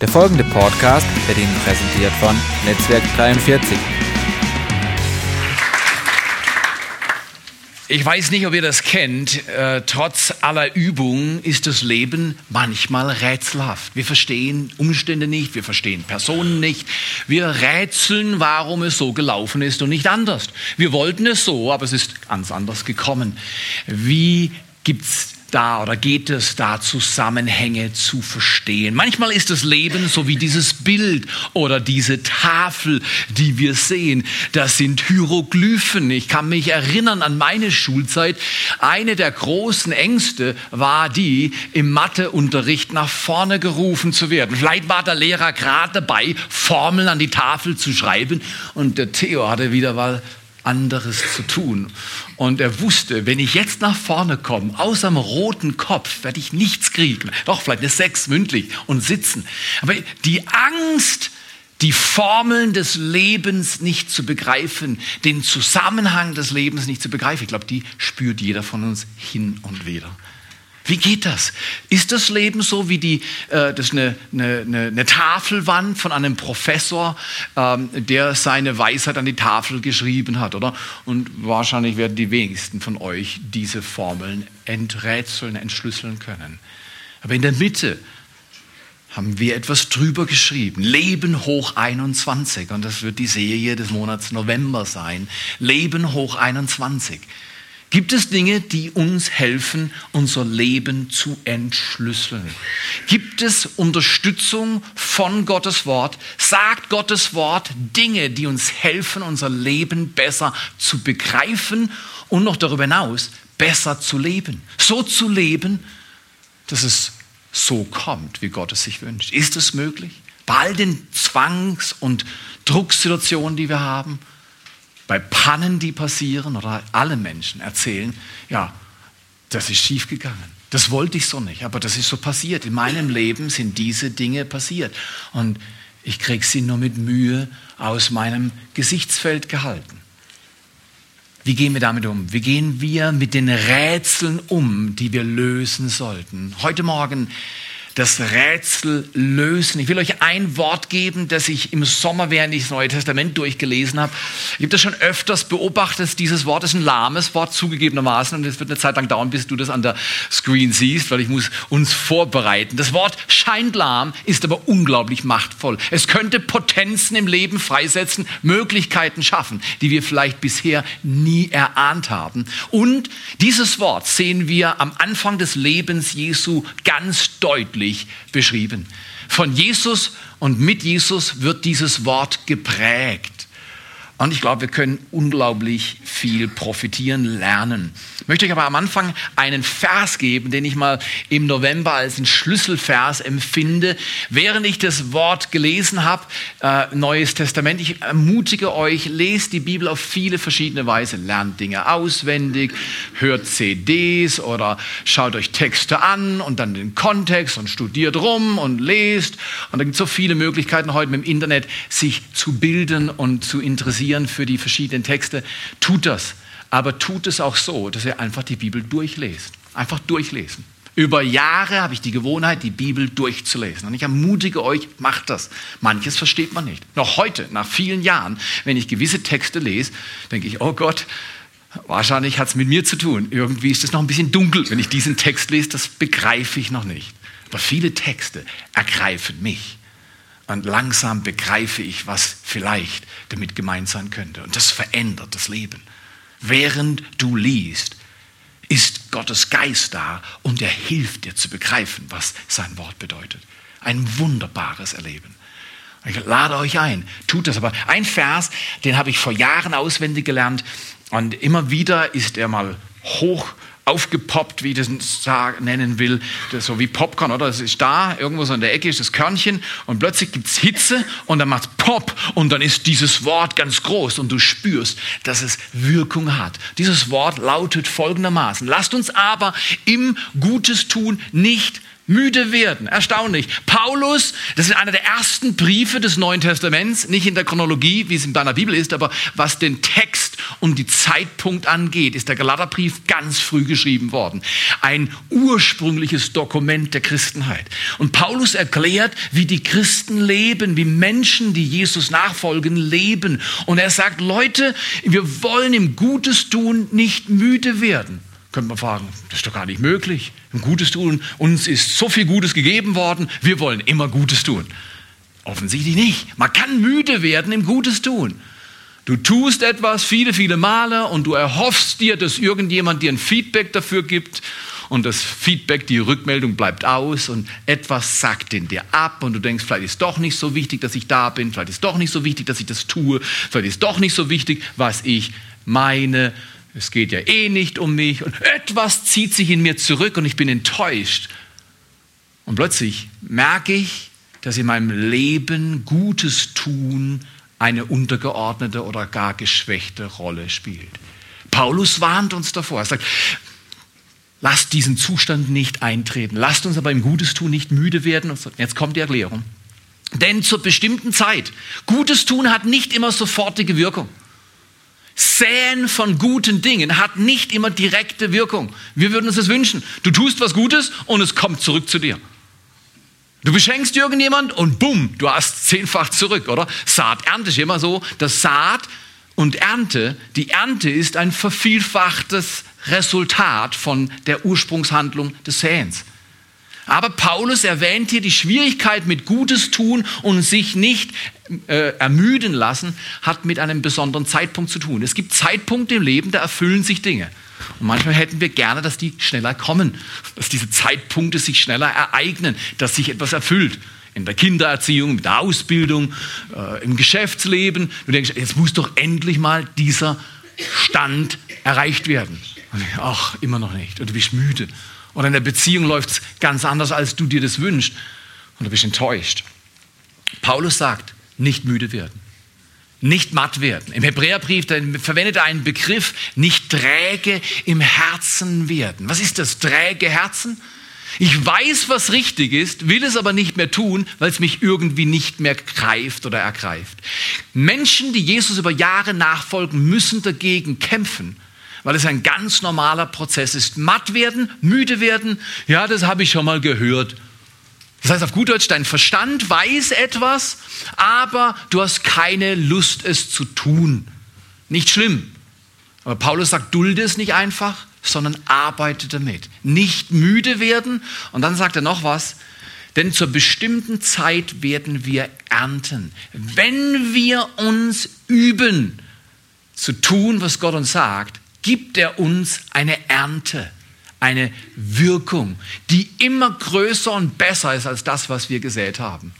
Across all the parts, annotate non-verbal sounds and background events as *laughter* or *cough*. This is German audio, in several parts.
Der folgende Podcast wird Ihnen präsentiert von Netzwerk 43. Ich weiß nicht, ob ihr das kennt. Äh, trotz aller Übung ist das Leben manchmal rätselhaft. Wir verstehen Umstände nicht, wir verstehen Personen nicht. Wir rätseln, warum es so gelaufen ist und nicht anders. Wir wollten es so, aber es ist ganz anders gekommen. Wie gibt's da oder geht es da, Zusammenhänge zu verstehen. Manchmal ist das Leben so wie dieses Bild oder diese Tafel, die wir sehen. Das sind Hieroglyphen. Ich kann mich erinnern an meine Schulzeit. Eine der großen Ängste war die, im Matheunterricht nach vorne gerufen zu werden. Vielleicht war der Lehrer gerade dabei, Formeln an die Tafel zu schreiben und der Theo hatte wieder mal anderes zu tun. Und er wusste, wenn ich jetzt nach vorne komme, außer dem roten Kopf, werde ich nichts kriegen. Doch, vielleicht eine Sechs mündlich und sitzen. Aber die Angst, die Formeln des Lebens nicht zu begreifen, den Zusammenhang des Lebens nicht zu begreifen, ich glaube, die spürt jeder von uns hin und wieder. Wie geht das? Ist das Leben so wie die, äh, das ist eine, eine, eine, Tafelwand von einem Professor, ähm, der seine Weisheit an die Tafel geschrieben hat, oder? Und wahrscheinlich werden die wenigsten von euch diese Formeln enträtseln, entschlüsseln können. Aber in der Mitte haben wir etwas drüber geschrieben. Leben hoch 21. Und das wird die Serie des Monats November sein. Leben hoch 21. Gibt es Dinge, die uns helfen, unser Leben zu entschlüsseln? Gibt es Unterstützung von Gottes Wort? Sagt Gottes Wort Dinge, die uns helfen, unser Leben besser zu begreifen und noch darüber hinaus besser zu leben? So zu leben, dass es so kommt, wie Gott es sich wünscht. Ist es möglich? Bei all den Zwangs- und Drucksituationen, die wir haben? Bei Pannen, die passieren, oder alle Menschen erzählen, ja, das ist schiefgegangen. Das wollte ich so nicht, aber das ist so passiert. In meinem Leben sind diese Dinge passiert. Und ich kriege sie nur mit Mühe aus meinem Gesichtsfeld gehalten. Wie gehen wir damit um? Wie gehen wir mit den Rätseln um, die wir lösen sollten? Heute Morgen das Rätsel lösen. Ich will euch ein Wort geben, das ich im Sommer, während ich das Neue Testament durchgelesen habe, ich habe das schon öfters beobachtet. Dieses Wort ist ein lahmes Wort zugegebenermaßen und es wird eine Zeit lang dauern, bis du das an der Screen siehst, weil ich muss uns vorbereiten. Das Wort scheint lahm, ist aber unglaublich machtvoll. Es könnte Potenzen im Leben freisetzen, Möglichkeiten schaffen, die wir vielleicht bisher nie erahnt haben. Und dieses Wort sehen wir am Anfang des Lebens Jesu ganz deutlich deutlich beschrieben. Von Jesus und mit Jesus wird dieses Wort geprägt. Und ich glaube, wir können unglaublich viel profitieren, lernen. Ich möchte euch aber am Anfang einen Vers geben, den ich mal im November als einen Schlüsselvers empfinde. Während ich das Wort gelesen habe, äh, Neues Testament, ich ermutige euch, lest die Bibel auf viele verschiedene Weise. Lernt Dinge auswendig, hört CDs oder schaut euch Texte an und dann den Kontext und studiert rum und lest. Und da gibt es so viele Möglichkeiten heute mit dem Internet, sich zu bilden und zu interessieren interessieren für die verschiedenen Texte, tut das. Aber tut es auch so, dass ihr einfach die Bibel durchlest. Einfach durchlesen. Über Jahre habe ich die Gewohnheit, die Bibel durchzulesen. Und ich ermutige euch, macht das. Manches versteht man nicht. Noch heute, nach vielen Jahren, wenn ich gewisse Texte lese, denke ich, oh Gott, wahrscheinlich hat es mit mir zu tun. Irgendwie ist es noch ein bisschen dunkel, wenn ich diesen Text lese, das begreife ich noch nicht. Aber viele Texte ergreifen mich. Und langsam begreife ich, was vielleicht damit gemeint sein könnte. Und das verändert das Leben. Während du liest, ist Gottes Geist da und er hilft dir zu begreifen, was sein Wort bedeutet. Ein wunderbares Erleben. Ich lade euch ein, tut das. Aber ein Vers, den habe ich vor Jahren auswendig gelernt und immer wieder ist er mal hoch aufgepoppt, wie ich das nennen will, das so wie Popcorn, oder? Das ist da, irgendwo so in der Ecke ist das Körnchen und plötzlich gibt es Hitze und dann macht es Pop und dann ist dieses Wort ganz groß und du spürst, dass es Wirkung hat. Dieses Wort lautet folgendermaßen, lasst uns aber im Gutes tun nicht müde werden. Erstaunlich. Paulus, das ist einer der ersten Briefe des Neuen Testaments, nicht in der Chronologie, wie es in deiner Bibel ist, aber was den Text und die Zeitpunkt angeht, ist der Galaterbrief ganz früh geschrieben worden. Ein ursprüngliches Dokument der Christenheit. Und Paulus erklärt, wie die Christen leben, wie Menschen, die Jesus nachfolgen, leben. Und er sagt, Leute, wir wollen im Gutes tun nicht müde werden. Könnte man fragen, das ist doch gar nicht möglich. Im Gutes tun, uns ist so viel Gutes gegeben worden, wir wollen immer Gutes tun. Offensichtlich nicht. Man kann müde werden im Gutes tun. Du tust etwas viele, viele Male und du erhoffst dir, dass irgendjemand dir ein Feedback dafür gibt und das Feedback, die Rückmeldung bleibt aus und etwas sagt in dir ab und du denkst, vielleicht ist doch nicht so wichtig, dass ich da bin, vielleicht ist doch nicht so wichtig, dass ich das tue, vielleicht ist doch nicht so wichtig, was ich meine. Es geht ja eh nicht um mich und etwas zieht sich in mir zurück und ich bin enttäuscht. Und plötzlich merke ich, dass in meinem Leben Gutes tun eine untergeordnete oder gar geschwächte Rolle spielt. Paulus warnt uns davor. Er sagt, lasst diesen Zustand nicht eintreten. Lasst uns aber im Gutes tun nicht müde werden. Jetzt kommt die Erklärung. Denn zur bestimmten Zeit, Gutes tun hat nicht immer sofortige Wirkung. Säen von guten Dingen hat nicht immer direkte Wirkung. Wir würden uns das wünschen. Du tust was Gutes und es kommt zurück zu dir. Du beschenkst irgendjemand und bumm, du hast zehnfach zurück, oder? Saat, Ernte ist immer so, dass Saat und Ernte, die Ernte ist ein vervielfachtes Resultat von der Ursprungshandlung des Säens. Aber Paulus erwähnt hier die Schwierigkeit mit Gutes tun und sich nicht äh, ermüden lassen, hat mit einem besonderen Zeitpunkt zu tun. Es gibt Zeitpunkte im Leben, da erfüllen sich Dinge. Und manchmal hätten wir gerne, dass die schneller kommen, dass diese Zeitpunkte sich schneller ereignen, dass sich etwas erfüllt. In der Kindererziehung, in der Ausbildung, äh, im Geschäftsleben. Du denkst, jetzt muss doch endlich mal dieser Stand erreicht werden. Und ich, ach, immer noch nicht. Und du bist müde. Oder in der Beziehung läuft es ganz anders, als du dir das wünschst. Und du bist enttäuscht. Paulus sagt, nicht müde werden nicht matt werden. Im Hebräerbrief verwendet er einen Begriff, nicht träge im Herzen werden. Was ist das träge Herzen? Ich weiß, was richtig ist, will es aber nicht mehr tun, weil es mich irgendwie nicht mehr greift oder ergreift. Menschen, die Jesus über Jahre nachfolgen, müssen dagegen kämpfen, weil es ein ganz normaler Prozess ist. Matt werden, müde werden, ja, das habe ich schon mal gehört. Das heißt auf gut Deutsch, dein Verstand weiß etwas, aber du hast keine Lust, es zu tun. Nicht schlimm. Aber Paulus sagt, dulde es nicht einfach, sondern arbeite damit. Nicht müde werden. Und dann sagt er noch was. Denn zur bestimmten Zeit werden wir ernten. Wenn wir uns üben, zu tun, was Gott uns sagt, gibt er uns eine Ernte eine Wirkung, die immer größer und besser ist als das, was wir gesät haben.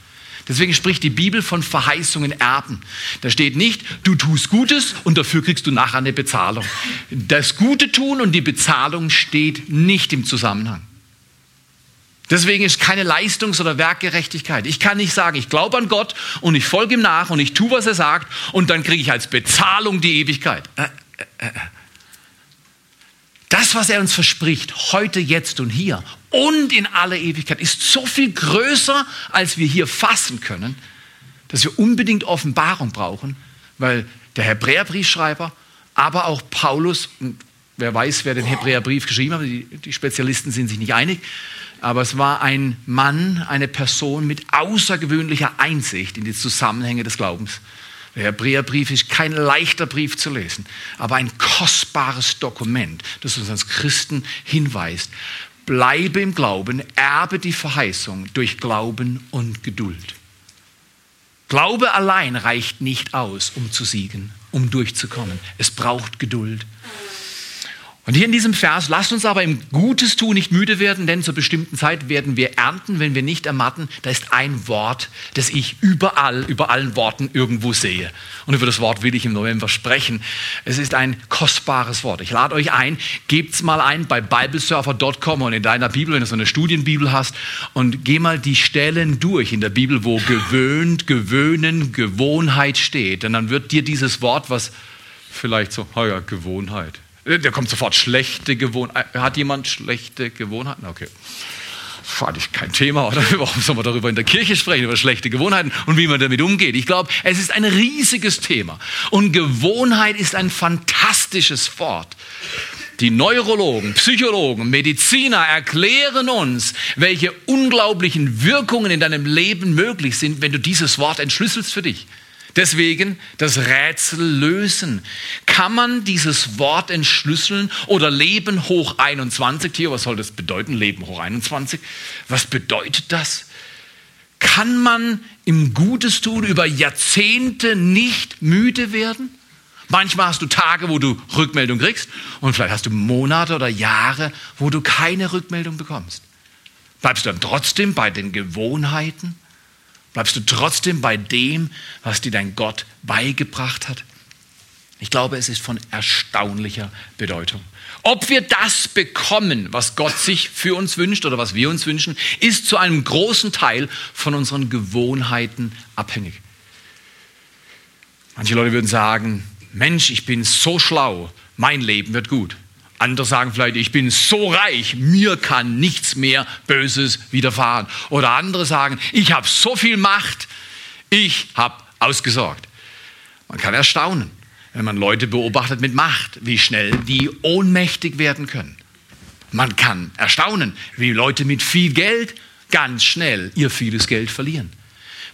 Deswegen spricht die Bibel von Verheißungen Erben. Da steht nicht, du tust Gutes und dafür kriegst du nachher eine Bezahlung. Das Gute tun und die Bezahlung steht nicht im Zusammenhang. Deswegen ist keine Leistungs- oder Werkgerechtigkeit. Ich kann nicht sagen, ich glaube an Gott und ich folge ihm nach und ich tue, was er sagt und dann kriege ich als Bezahlung die Ewigkeit. Äh, äh, äh. Das, was er uns verspricht, heute, jetzt und hier und in aller Ewigkeit, ist so viel größer, als wir hier fassen können, dass wir unbedingt Offenbarung brauchen, weil der Hebräerbriefschreiber, aber auch Paulus, wer weiß, wer den Hebräerbrief geschrieben hat, die, die Spezialisten sind sich nicht einig, aber es war ein Mann, eine Person mit außergewöhnlicher Einsicht in die Zusammenhänge des Glaubens. Der Hebräerbrief ist kein leichter Brief zu lesen, aber ein kostbares Dokument, das uns als Christen hinweist. Bleibe im Glauben, erbe die Verheißung durch Glauben und Geduld. Glaube allein reicht nicht aus, um zu siegen, um durchzukommen. Es braucht Geduld. Und hier in diesem Vers, lasst uns aber im Gutes tun nicht müde werden, denn zur bestimmten Zeit werden wir ernten, wenn wir nicht ermatten. Da ist ein Wort, das ich überall, über allen Worten irgendwo sehe. Und über das Wort will ich im November sprechen. Es ist ein kostbares Wort. Ich lade euch ein, gebt's mal ein bei biblesurfer.com und in deiner Bibel, wenn du so eine Studienbibel hast, und geh mal die Stellen durch in der Bibel, wo gewöhnt, gewöhnen, Gewohnheit steht. Denn dann wird dir dieses Wort, was vielleicht so, ja, Gewohnheit da kommt sofort schlechte Gewohnheiten. Hat jemand schlechte Gewohnheiten? Okay. fand ich kein Thema, oder? *laughs* Warum soll man darüber in der Kirche sprechen, über schlechte Gewohnheiten und wie man damit umgeht? Ich glaube, es ist ein riesiges Thema. Und Gewohnheit ist ein fantastisches Wort. Die Neurologen, Psychologen, Mediziner erklären uns, welche unglaublichen Wirkungen in deinem Leben möglich sind, wenn du dieses Wort entschlüsselst für dich. Deswegen das Rätsel lösen. Kann man dieses Wort entschlüsseln oder Leben hoch 21? Hier, was soll das bedeuten? Leben hoch 21? Was bedeutet das? Kann man im Gutes tun über Jahrzehnte nicht müde werden? Manchmal hast du Tage, wo du Rückmeldung kriegst und vielleicht hast du Monate oder Jahre, wo du keine Rückmeldung bekommst. Bleibst du dann trotzdem bei den Gewohnheiten? Bleibst du trotzdem bei dem, was dir dein Gott beigebracht hat? Ich glaube, es ist von erstaunlicher Bedeutung. Ob wir das bekommen, was Gott sich für uns wünscht oder was wir uns wünschen, ist zu einem großen Teil von unseren Gewohnheiten abhängig. Manche Leute würden sagen, Mensch, ich bin so schlau, mein Leben wird gut. Andere sagen vielleicht, ich bin so reich, mir kann nichts mehr Böses widerfahren. Oder andere sagen, ich habe so viel Macht, ich habe ausgesorgt. Man kann erstaunen, wenn man Leute beobachtet mit Macht, wie schnell die ohnmächtig werden können. Man kann erstaunen, wie Leute mit viel Geld ganz schnell ihr vieles Geld verlieren.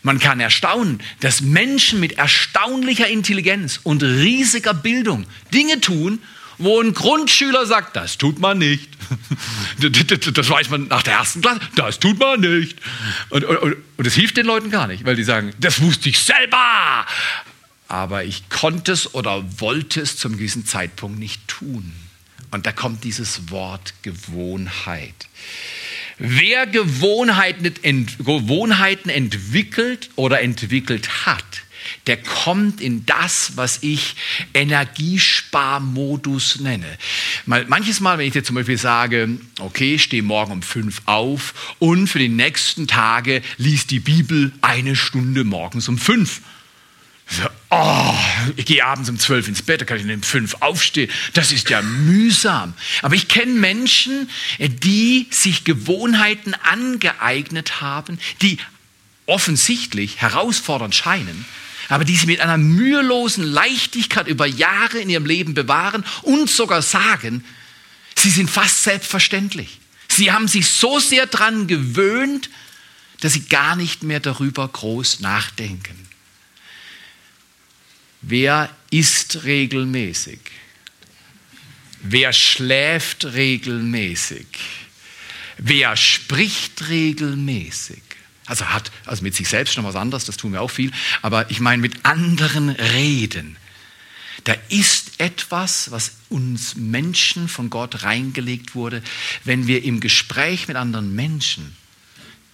Man kann erstaunen, dass Menschen mit erstaunlicher Intelligenz und riesiger Bildung Dinge tun, wo ein Grundschüler sagt, das tut man nicht. *laughs* Das weiß man nach der ersten Klasse, das tut man nicht. Und, und, und das hilft den Leuten gar nicht, weil die sagen, das wusste ich selber. Aber ich konnte es oder wollte es zum gewissen Zeitpunkt nicht tun. Und da kommt dieses Wort Gewohnheit. Wer Gewohnheiten, Gewohnheiten entwickelt oder entwickelt hat, der kommt in das, was ich Energiesparmodus nenne. manches Mal, wenn ich dir zum Beispiel sage, okay, steh morgen um fünf auf und für die nächsten Tage liest die Bibel eine Stunde morgens um fünf. So, oh, ich gehe abends um zwölf ins Bett, da kann ich um fünf aufstehen. Das ist ja mühsam. Aber ich kenne Menschen, die sich Gewohnheiten angeeignet haben, die offensichtlich herausfordernd scheinen, aber die sie mit einer mühelosen Leichtigkeit über Jahre in ihrem Leben bewahren und sogar sagen, sie sind fast selbstverständlich. Sie haben sich so sehr daran gewöhnt, dass sie gar nicht mehr darüber groß nachdenken. Wer isst regelmäßig? Wer schläft regelmäßig? Wer spricht regelmäßig? Also hat also mit sich selbst noch was anderes, das tun wir auch viel, aber ich meine mit anderen reden. Da ist etwas, was uns Menschen von Gott reingelegt wurde, wenn wir im Gespräch mit anderen Menschen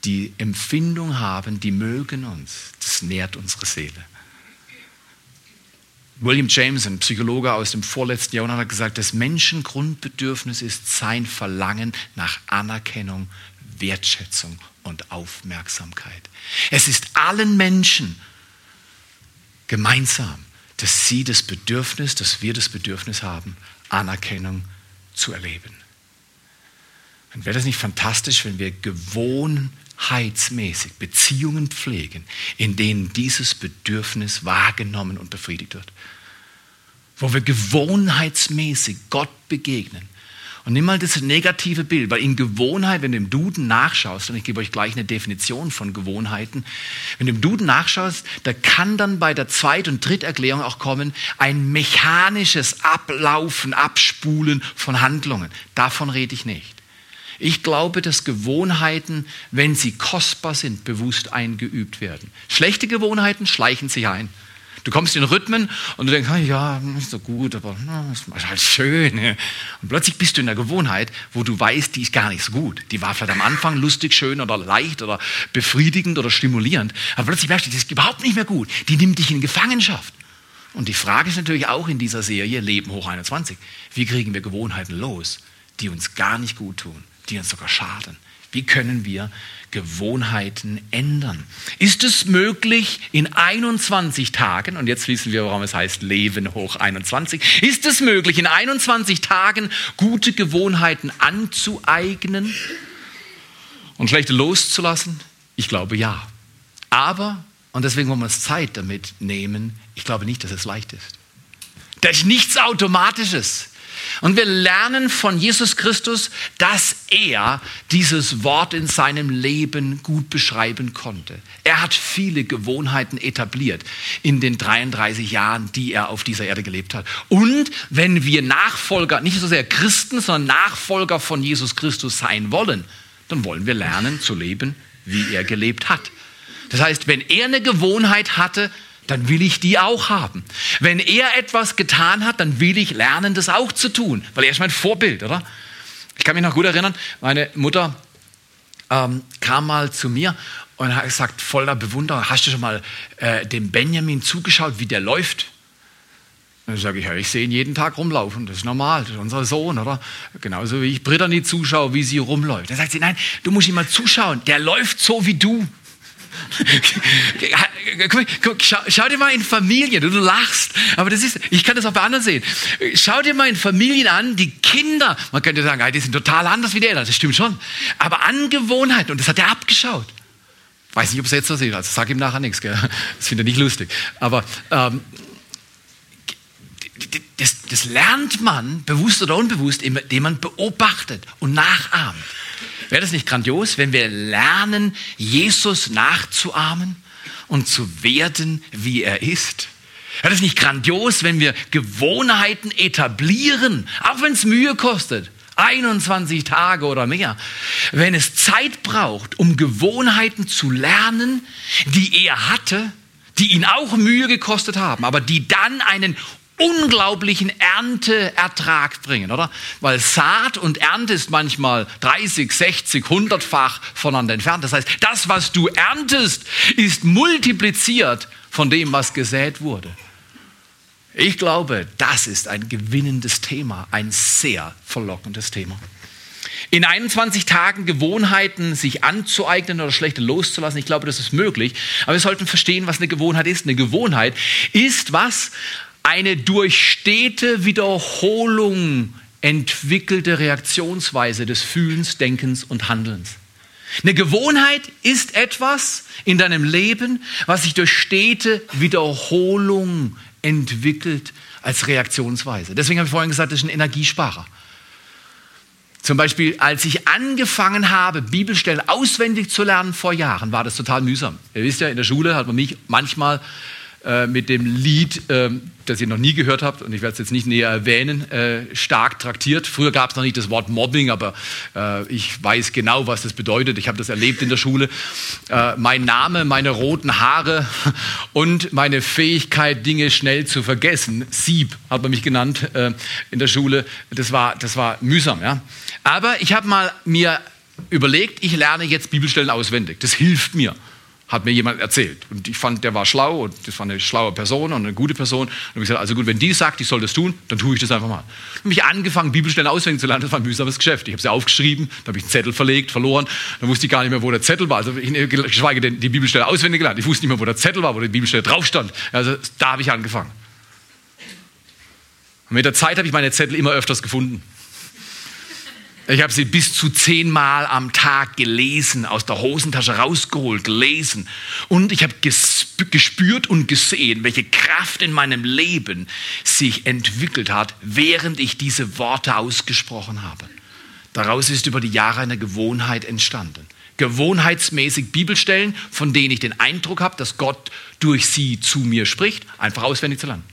die Empfindung haben, die mögen uns. Das nährt unsere Seele. William James, ein Psychologe aus dem vorletzten Jahrhundert, hat gesagt, das Menschengrundbedürfnis ist sein Verlangen nach Anerkennung, Wertschätzung und Aufmerksamkeit. Es ist allen Menschen gemeinsam, dass sie das Bedürfnis, dass wir das Bedürfnis haben, Anerkennung zu erleben. Und wäre das nicht fantastisch, wenn wir gewohnheitsmäßig Beziehungen pflegen, in denen dieses Bedürfnis wahrgenommen und befriedigt wird? Wo wir gewohnheitsmäßig Gott begegnen und nimm mal das negative Bild, weil in Gewohnheit, wenn du im Duden nachschaust, und ich gebe euch gleich eine Definition von Gewohnheiten, wenn du im Duden nachschaust, da kann dann bei der Zweit- und Dritterklärung auch kommen ein mechanisches Ablaufen, Abspulen von Handlungen. Davon rede ich nicht. Ich glaube, dass Gewohnheiten, wenn sie kostbar sind, bewusst eingeübt werden. Schlechte Gewohnheiten schleichen sich ein. Du kommst in Rhythmen und du denkst, ah, ja, nicht so gut, aber na, ist halt schön. Und plötzlich bist du in der Gewohnheit, wo du weißt, die ist gar nicht so gut. Die war vielleicht am Anfang lustig, schön oder leicht oder befriedigend oder stimulierend. Aber plötzlich merkst du, die ist überhaupt nicht mehr gut. Die nimmt dich in Gefangenschaft. Und die Frage ist natürlich auch in dieser Serie Leben hoch 21. Wie kriegen wir Gewohnheiten los, die uns gar nicht gut tun, die uns sogar schaden? Wie können wir Gewohnheiten ändern? Ist es möglich in 21 Tagen, und jetzt wissen wir, warum es heißt Leben hoch 21, ist es möglich in 21 Tagen gute Gewohnheiten anzueignen? Und schlechte loszulassen? Ich glaube ja. Aber, und deswegen wollen wir uns Zeit damit nehmen, ich glaube nicht, dass es leicht ist. Da ist nichts Automatisches. Und wir lernen von Jesus Christus, dass er dieses Wort in seinem Leben gut beschreiben konnte. Er hat viele Gewohnheiten etabliert in den 33 Jahren, die er auf dieser Erde gelebt hat. Und wenn wir Nachfolger, nicht so sehr Christen, sondern Nachfolger von Jesus Christus sein wollen, dann wollen wir lernen zu leben, wie er gelebt hat. Das heißt, wenn er eine Gewohnheit hatte, dann will ich die auch haben. Wenn er etwas getan hat, dann will ich lernen, das auch zu tun, weil er ist mein Vorbild, oder? Ich kann mich noch gut erinnern, meine Mutter ähm, kam mal zu mir und hat gesagt, voller Bewunderung, hast du schon mal äh, dem Benjamin zugeschaut, wie der läuft? Dann sage ich, ja, ich sehe ihn jeden Tag rumlaufen, das ist normal, das ist unser Sohn, oder? Genauso wie ich Brittany zuschaue, wie sie rumläuft. Dann sagt sie, nein, du musst ihm mal zuschauen, der läuft so wie du. Schau, dir mal in Familien, du, lachst, aber das ist, ich kann das auch bei anderen sehen. Schau dir mal in Familien an, die Kinder, man könnte sagen, die sind total anders wie die Eltern, das stimmt schon, aber Angewohnheiten, und das hat er abgeschaut. Weiß nicht, ob es jetzt so sieht, also sag ihm nachher nichts, gell? das finde ich nicht lustig. Aber ähm, das, das lernt man, bewusst oder unbewusst, indem man beobachtet und nachahmt. Wäre das nicht grandios, wenn wir lernen, Jesus nachzuahmen und zu werden, wie er ist? Wäre das nicht grandios, wenn wir Gewohnheiten etablieren, auch wenn es Mühe kostet? 21 Tage oder mehr. Wenn es Zeit braucht, um Gewohnheiten zu lernen, die er hatte, die ihn auch Mühe gekostet haben, aber die dann einen unglaublichen Ernteertrag bringen, oder? Weil Saat und Ernte ist manchmal 30, 60, 100-fach voneinander entfernt. Das heißt, das, was du erntest, ist multipliziert von dem, was gesät wurde. Ich glaube, das ist ein gewinnendes Thema, ein sehr verlockendes Thema. In 21 Tagen Gewohnheiten sich anzueignen oder schlechte loszulassen, ich glaube, das ist möglich. Aber wir sollten verstehen, was eine Gewohnheit ist. Eine Gewohnheit ist was? Eine durch stete Wiederholung entwickelte Reaktionsweise des Fühlens, Denkens und Handelns. Eine Gewohnheit ist etwas in deinem Leben, was sich durch stete Wiederholung entwickelt als Reaktionsweise. Deswegen habe ich vorhin gesagt, das ist ein Energiesparer. Zum Beispiel, als ich angefangen habe, Bibelstellen auswendig zu lernen vor Jahren, war das total mühsam. Ihr wisst ja, in der Schule hat man mich manchmal äh, mit dem Lied, äh, das ihr noch nie gehört habt, und ich werde es jetzt nicht näher erwähnen, äh, stark traktiert. Früher gab es noch nicht das Wort Mobbing, aber äh, ich weiß genau, was das bedeutet. Ich habe das erlebt in der Schule. Äh, mein Name, meine roten Haare *laughs* und meine Fähigkeit, Dinge schnell zu vergessen, Sieb hat man mich genannt in der Schule, das war, das war mühsam. Ja? Aber ich habe mal mir überlegt, ich lerne jetzt Bibelstellen auswendig. Das hilft mir hat mir jemand erzählt. Und ich fand, der war schlau und das war eine schlaue Person und eine gute Person. Und ich gesagt, also gut, wenn die sagt, ich soll das tun, dann tue ich das einfach mal. Ich habe mich angefangen, Bibelstellen auswendig zu lernen. Das war ein mühsames Geschäft. Ich habe sie aufgeschrieben, dann habe ich einen Zettel verlegt, verloren. Dann wusste ich gar nicht mehr, wo der Zettel war. Also ich, geschweige denn die Bibelstelle auswendig gelernt. Ich wusste nicht mehr, wo der Zettel war, wo die Bibelstelle drauf stand. Also da habe ich angefangen. Und mit der Zeit habe ich meine Zettel immer öfters gefunden. Ich habe sie bis zu zehnmal am Tag gelesen, aus der Hosentasche rausgeholt, gelesen. Und ich habe gespürt und gesehen, welche Kraft in meinem Leben sich entwickelt hat, während ich diese Worte ausgesprochen habe. Daraus ist über die Jahre eine Gewohnheit entstanden. Gewohnheitsmäßig Bibelstellen, von denen ich den Eindruck habe, dass Gott durch sie zu mir spricht, einfach auswendig zu lernen.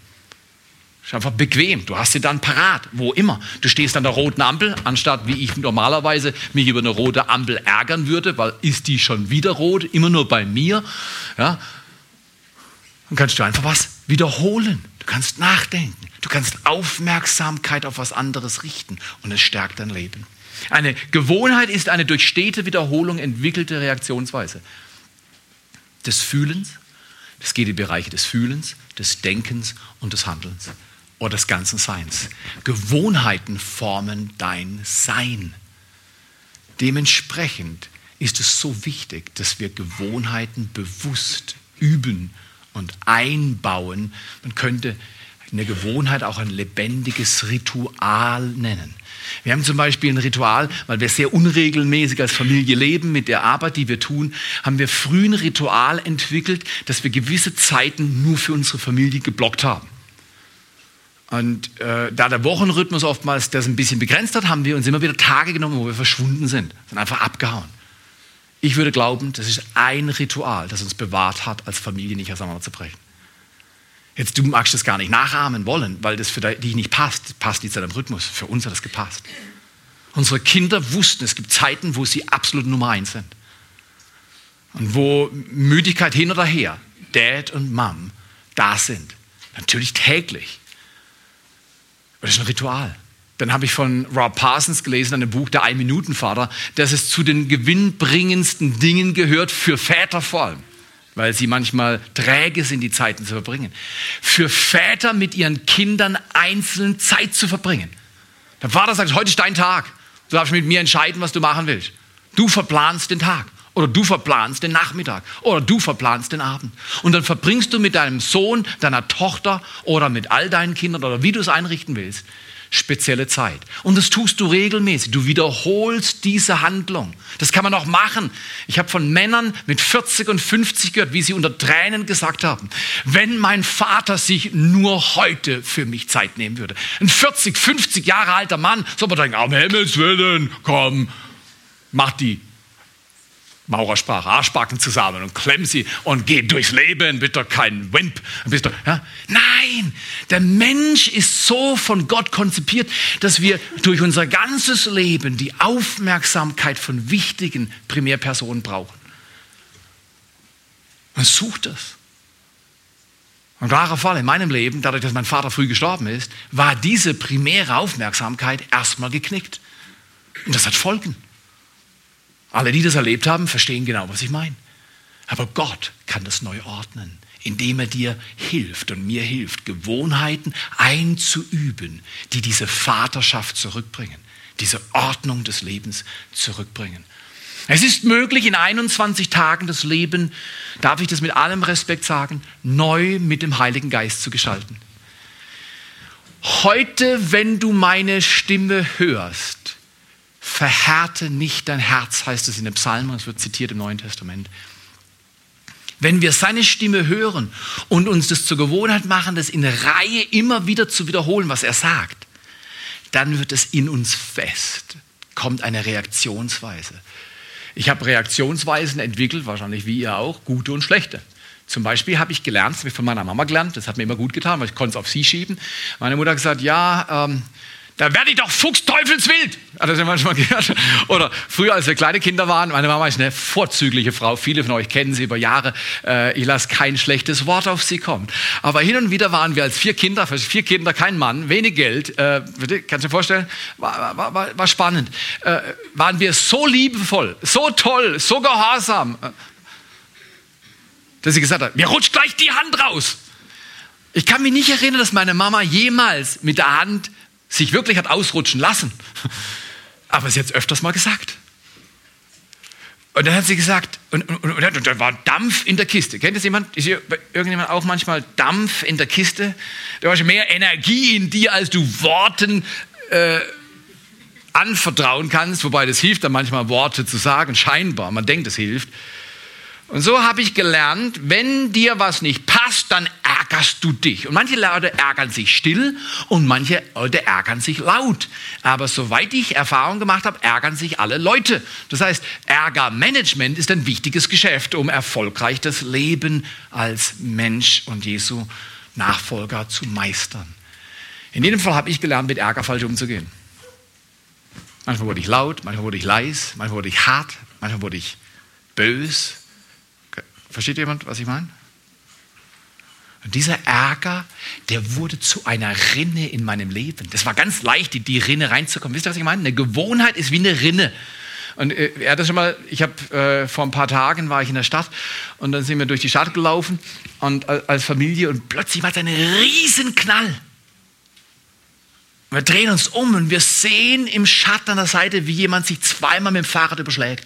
Ist einfach bequem. Du hast sie dann parat, wo immer. Du stehst an der roten Ampel, anstatt wie ich normalerweise mich über eine rote Ampel ärgern würde, weil ist die schon wieder rot, immer nur bei mir. Ja, dann kannst du einfach was wiederholen. Du kannst nachdenken. Du kannst Aufmerksamkeit auf was anderes richten und es stärkt dein Leben. Eine Gewohnheit ist eine durch stete Wiederholung entwickelte Reaktionsweise des Fühlens. Es geht in die Bereiche des Fühlens, des Denkens und des Handelns oder des ganzen Seins. Gewohnheiten formen dein Sein. Dementsprechend ist es so wichtig, dass wir Gewohnheiten bewusst üben und einbauen. Man könnte eine Gewohnheit auch ein lebendiges Ritual nennen. Wir haben zum Beispiel ein Ritual, weil wir sehr unregelmäßig als Familie leben mit der Arbeit, die wir tun, haben wir früh ein Ritual entwickelt, dass wir gewisse Zeiten nur für unsere Familie geblockt haben. Und äh, da der Wochenrhythmus oftmals das ein bisschen begrenzt hat, haben wir uns immer wieder Tage genommen, wo wir verschwunden sind, sind einfach abgehauen. Ich würde glauben, das ist ein Ritual, das uns bewahrt hat, als Familie nicht auseinanderzubrechen. Jetzt, du magst das gar nicht nachahmen wollen, weil das für dich nicht passt. passt nicht zu deinem Rhythmus. Für uns hat das gepasst. Unsere Kinder wussten, es gibt Zeiten, wo sie absolut Nummer eins sind. Und wo Müdigkeit hin oder her, Dad und Mom da sind. Natürlich täglich. Das ist ein Ritual. Dann habe ich von Rob Parsons gelesen, in einem Buch Der Ein-Minuten-Vater, dass es zu den gewinnbringendsten Dingen gehört, für Väter vor allem weil sie manchmal träge sind, die Zeiten zu verbringen. Für Väter mit ihren Kindern einzeln Zeit zu verbringen. Der Vater sagt, heute ist dein Tag. Du darfst mit mir entscheiden, was du machen willst. Du verplanst den Tag. Oder du verplanst den Nachmittag. Oder du verplanst den Abend. Und dann verbringst du mit deinem Sohn, deiner Tochter oder mit all deinen Kindern oder wie du es einrichten willst, spezielle Zeit. Und das tust du regelmäßig. Du wiederholst diese Handlung. Das kann man auch machen. Ich habe von Männern mit 40 und 50 gehört, wie sie unter Tränen gesagt haben, wenn mein Vater sich nur heute für mich Zeit nehmen würde. Ein 40, 50 Jahre alter Mann, soll man denken, am Himmels Willen, komm, mach die Maurersprache, Arschbacken zusammen und klemm sie und geh durchs Leben, bitte kein Wimp. Bist du, ja? Nein, der Mensch ist so von Gott konzipiert, dass wir durch unser ganzes Leben die Aufmerksamkeit von wichtigen Primärpersonen brauchen. Man sucht das. Ein klarer Fall in meinem Leben, dadurch, dass mein Vater früh gestorben ist, war diese primäre Aufmerksamkeit erstmal geknickt. Und das hat Folgen. Alle, die das erlebt haben, verstehen genau, was ich meine. Aber Gott kann das neu ordnen, indem er dir hilft und mir hilft, Gewohnheiten einzuüben, die diese Vaterschaft zurückbringen, diese Ordnung des Lebens zurückbringen. Es ist möglich, in 21 Tagen das Leben, darf ich das mit allem Respekt sagen, neu mit dem Heiligen Geist zu gestalten. Heute, wenn du meine Stimme hörst, verhärte nicht dein Herz, heißt es in den Psalmen, es wird zitiert im Neuen Testament. Wenn wir seine Stimme hören und uns das zur Gewohnheit machen, das in Reihe immer wieder zu wiederholen, was er sagt, dann wird es in uns fest, kommt eine Reaktionsweise. Ich habe Reaktionsweisen entwickelt, wahrscheinlich wie ihr auch, gute und schlechte. Zum Beispiel habe ich gelernt, das habe ich von meiner Mama gelernt, das hat mir immer gut getan, weil ich konnte es auf sie schieben. Meine Mutter hat gesagt, ja, ähm, da werde ich doch fuchsteufelswild. Hat das ja manchmal *laughs* gehört? Oder früher, als wir kleine Kinder waren, meine Mama ist eine vorzügliche Frau. Viele von euch kennen sie über Jahre. Äh, ich lasse kein schlechtes Wort auf sie kommen. Aber hin und wieder waren wir als vier Kinder, vier Kinder, kein Mann, wenig Geld. Äh, kannst du dir vorstellen? War, war, war, war spannend. Äh, waren wir so liebevoll, so toll, so gehorsam, dass sie gesagt hat, mir rutscht gleich die Hand raus. Ich kann mich nicht erinnern, dass meine Mama jemals mit der Hand sich wirklich hat ausrutschen lassen. Aber sie hat es öfters mal gesagt. Und dann hat sie gesagt, und, und, und, und, da war Dampf in der Kiste. Kennt das jemand? Ist irgendjemand auch manchmal Dampf in der Kiste? Da war schon mehr Energie in dir, als du Worten äh, anvertrauen kannst. Wobei das hilft dann manchmal, Worte zu sagen, scheinbar. Man denkt, es hilft. Und so habe ich gelernt, wenn dir was nicht passt, dann ärgerst du dich. Und manche Leute ärgern sich still und manche Leute ärgern sich laut. Aber soweit ich Erfahrung gemacht habe, ärgern sich alle Leute. Das heißt, Ärgermanagement ist ein wichtiges Geschäft, um erfolgreich das Leben als Mensch und Jesu Nachfolger zu meistern. In jedem Fall habe ich gelernt, mit Ärger falsch umzugehen. Manchmal wurde ich laut, manchmal wurde ich leis, manchmal wurde ich hart, manchmal wurde ich bös. Versteht jemand, was ich meine? Und dieser Ärger, der wurde zu einer Rinne in meinem Leben. Das war ganz leicht, in die Rinne reinzukommen. Wisst ihr, was ich meine? Eine Gewohnheit ist wie eine Rinne. Und äh, er hat das schon mal, ich habe äh, vor ein paar Tagen war ich in der Stadt und dann sind wir durch die Stadt gelaufen und äh, als Familie und plötzlich war es ein Riesenknall. Wir drehen uns um und wir sehen im Schatten an der Seite, wie jemand sich zweimal mit dem Fahrrad überschlägt.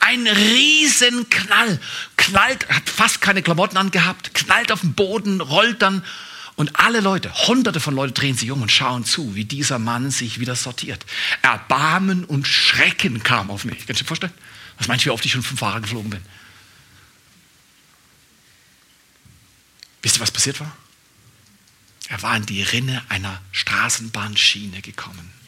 Ein Riesenknall. Knallt, hat fast keine Klamotten angehabt, knallt auf den Boden, rollt dann Und alle Leute, hunderte von Leuten drehen sich um und schauen zu, wie dieser Mann sich wieder sortiert. Erbarmen und Schrecken kam auf mich. Kannst du dir vorstellen? Was meinst du, wie oft ich schon vom Fahrer geflogen bin? Wisst ihr, was passiert war? Er war in die Rinne einer Straßenbahnschiene gekommen.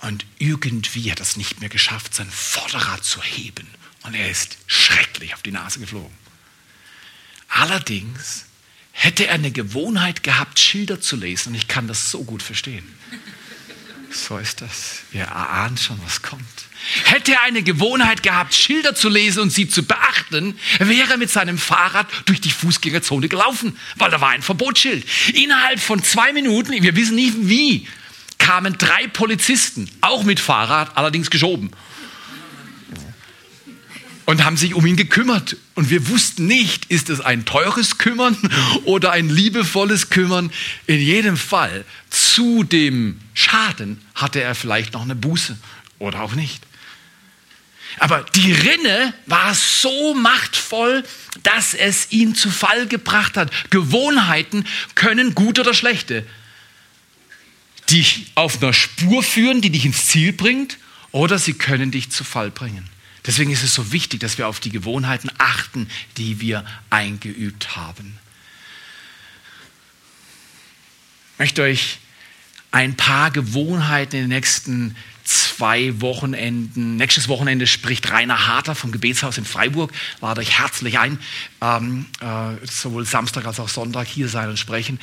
Und irgendwie hat er es nicht mehr geschafft, sein Vorderrad zu heben. Und er ist schrecklich auf die Nase geflogen. Allerdings hätte er eine Gewohnheit gehabt, Schilder zu lesen. Und ich kann das so gut verstehen. So ist das. Wir erahnen schon, was kommt. Hätte er eine Gewohnheit gehabt, Schilder zu lesen und sie zu beachten, wäre er mit seinem Fahrrad durch die Fußgängerzone gelaufen, weil da war ein Verbotsschild. Innerhalb von zwei Minuten, wir wissen nicht wie, kamen drei Polizisten, auch mit Fahrrad, allerdings geschoben und haben sich um ihn gekümmert. Und wir wussten nicht, ist es ein teures Kümmern *laughs* oder ein liebevolles Kümmern. In jedem Fall, zu dem Schaden hatte er vielleicht noch eine Buße oder auch nicht. Aber die Rinne war so machtvoll, dass es ihn zu Fall gebracht hat. Gewohnheiten können gute oder schlechte dich auf einer Spur führen, die dich ins Ziel bringt, oder sie können dich zu Fall bringen. Deswegen ist es so wichtig, dass wir auf die Gewohnheiten achten, die wir eingeübt haben. Ich möchte euch ein paar Gewohnheiten in den nächsten zwei Wochenenden. Nächstes Wochenende spricht Rainer Harter vom Gebetshaus in Freiburg. Lade euch herzlich ein, ähm, äh, sowohl Samstag als auch Sonntag hier sein und sprechen.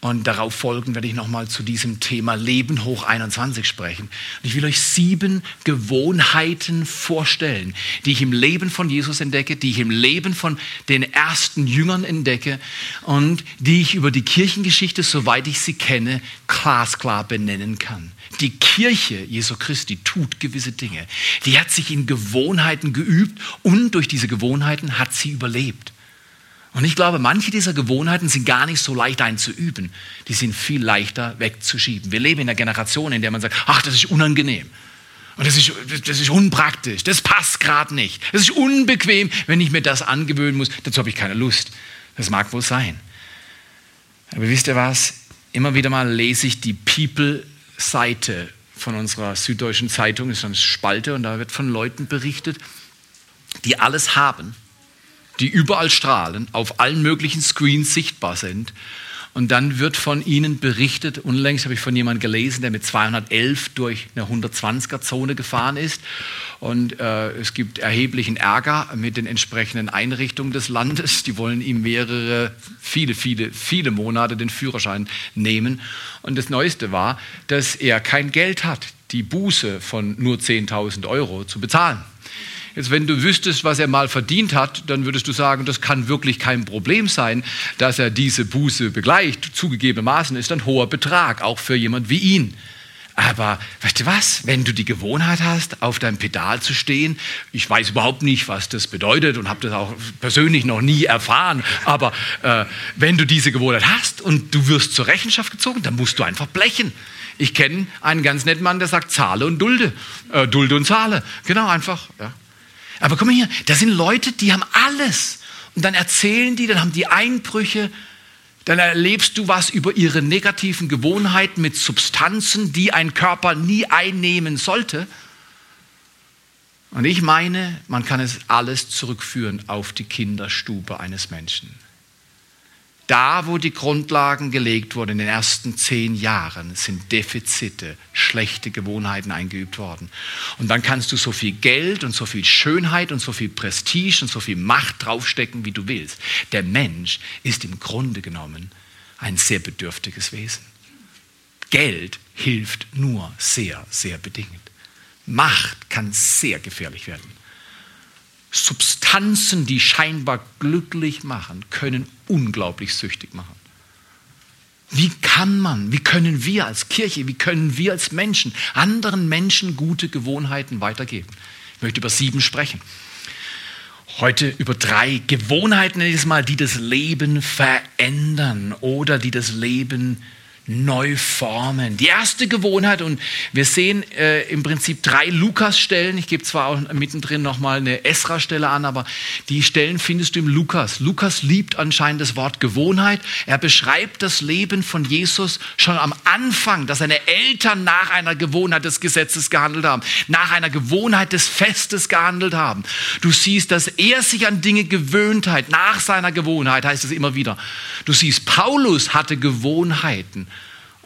Und darauf folgen werde ich nochmal zu diesem Thema Leben hoch 21 sprechen. Und ich will euch sieben Gewohnheiten vorstellen, die ich im Leben von Jesus entdecke, die ich im Leben von den ersten Jüngern entdecke und die ich über die Kirchengeschichte, soweit ich sie kenne, glasklar benennen kann. Die Kirche Jesu Christi tut gewisse Dinge. Die hat sich in Gewohnheiten geübt und durch diese Gewohnheiten hat sie überlebt. Und ich glaube, manche dieser Gewohnheiten sind gar nicht so leicht einzuüben. Die sind viel leichter wegzuschieben. Wir leben in einer Generation, in der man sagt, ach, das ist unangenehm. Und das ist, das ist unpraktisch. Das passt gerade nicht. Das ist unbequem, wenn ich mir das angewöhnen muss. Dazu habe ich keine Lust. Das mag wohl sein. Aber wisst ihr was? Immer wieder mal lese ich die People Seite von unserer Süddeutschen Zeitung, ist eine Spalte und da wird von Leuten berichtet, die alles haben, die überall strahlen, auf allen möglichen Screens sichtbar sind und dann wird von ihnen berichtet, unlängst habe ich von jemandem gelesen, der mit 211 durch eine 120er-Zone gefahren ist. Und äh, es gibt erheblichen Ärger mit den entsprechenden Einrichtungen des Landes. Die wollen ihm mehrere, viele, viele, viele Monate den Führerschein nehmen. Und das Neueste war, dass er kein Geld hat, die Buße von nur 10.000 Euro zu bezahlen. Jetzt, wenn du wüsstest, was er mal verdient hat, dann würdest du sagen, das kann wirklich kein Problem sein, dass er diese Buße begleicht. Zugegebenermaßen ist ein hoher Betrag, auch für jemand wie ihn. Aber weißt du was, wenn du die Gewohnheit hast, auf deinem Pedal zu stehen, ich weiß überhaupt nicht, was das bedeutet und habe das auch persönlich noch nie erfahren, aber äh, wenn du diese Gewohnheit hast und du wirst zur Rechenschaft gezogen, dann musst du einfach blechen. Ich kenne einen ganz netten Mann, der sagt, zahle und dulde. Äh, dulde und zahle. Genau, einfach. Ja. Aber guck mal hier, da sind Leute, die haben alles. Und dann erzählen die, dann haben die Einbrüche, dann erlebst du was über ihre negativen Gewohnheiten mit Substanzen, die ein Körper nie einnehmen sollte. Und ich meine, man kann es alles zurückführen auf die Kinderstube eines Menschen. Da, wo die Grundlagen gelegt wurden in den ersten zehn Jahren, sind Defizite, schlechte Gewohnheiten eingeübt worden. Und dann kannst du so viel Geld und so viel Schönheit und so viel Prestige und so viel Macht draufstecken, wie du willst. Der Mensch ist im Grunde genommen ein sehr bedürftiges Wesen. Geld hilft nur sehr, sehr bedingt. Macht kann sehr gefährlich werden. Substanzen, die scheinbar glücklich machen, können unglaublich süchtig machen. Wie kann man, wie können wir als Kirche, wie können wir als Menschen anderen Menschen gute Gewohnheiten weitergeben? Ich möchte über sieben sprechen. Heute über drei Gewohnheiten, Mal, die das Leben verändern oder die das Leben neu formen. Die erste Gewohnheit, und wir sehen äh, im Prinzip drei Lukas-Stellen. Ich gebe zwar auch mittendrin nochmal eine Esra-Stelle an, aber die Stellen findest du im Lukas. Lukas liebt anscheinend das Wort Gewohnheit. Er beschreibt das Leben von Jesus schon am Anfang, dass seine Eltern nach einer Gewohnheit des Gesetzes gehandelt haben, nach einer Gewohnheit des Festes gehandelt haben. Du siehst, dass er sich an Dinge gewöhnt hat, nach seiner Gewohnheit, heißt es immer wieder. Du siehst, Paulus hatte Gewohnheiten.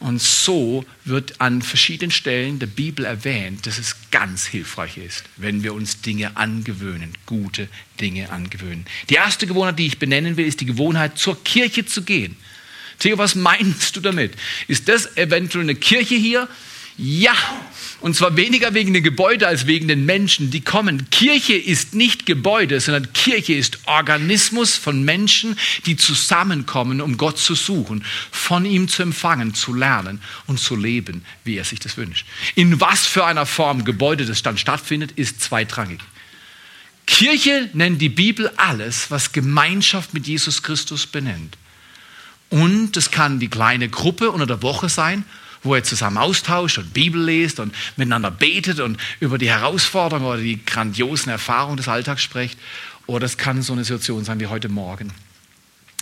Und so wird an verschiedenen Stellen der Bibel erwähnt, dass es ganz hilfreich ist, wenn wir uns Dinge angewöhnen, gute Dinge angewöhnen. Die erste Gewohnheit, die ich benennen will, ist die Gewohnheit, zur Kirche zu gehen. Theo, was meinst du damit? Ist das eventuell eine Kirche hier? Ja, und zwar weniger wegen den Gebäuden als wegen den Menschen, die kommen. Kirche ist nicht Gebäude, sondern Kirche ist Organismus von Menschen, die zusammenkommen, um Gott zu suchen, von ihm zu empfangen, zu lernen und zu leben, wie er sich das wünscht. In was für einer Form Gebäude das dann stattfindet, ist zweitrangig. Kirche nennt die Bibel alles, was Gemeinschaft mit Jesus Christus benennt. Und es kann die kleine Gruppe unter der Woche sein wo ihr zusammen austauscht und Bibel lest und miteinander betet und über die Herausforderungen oder die grandiosen Erfahrungen des Alltags sprecht. Oder es kann so eine Situation sein wie heute Morgen.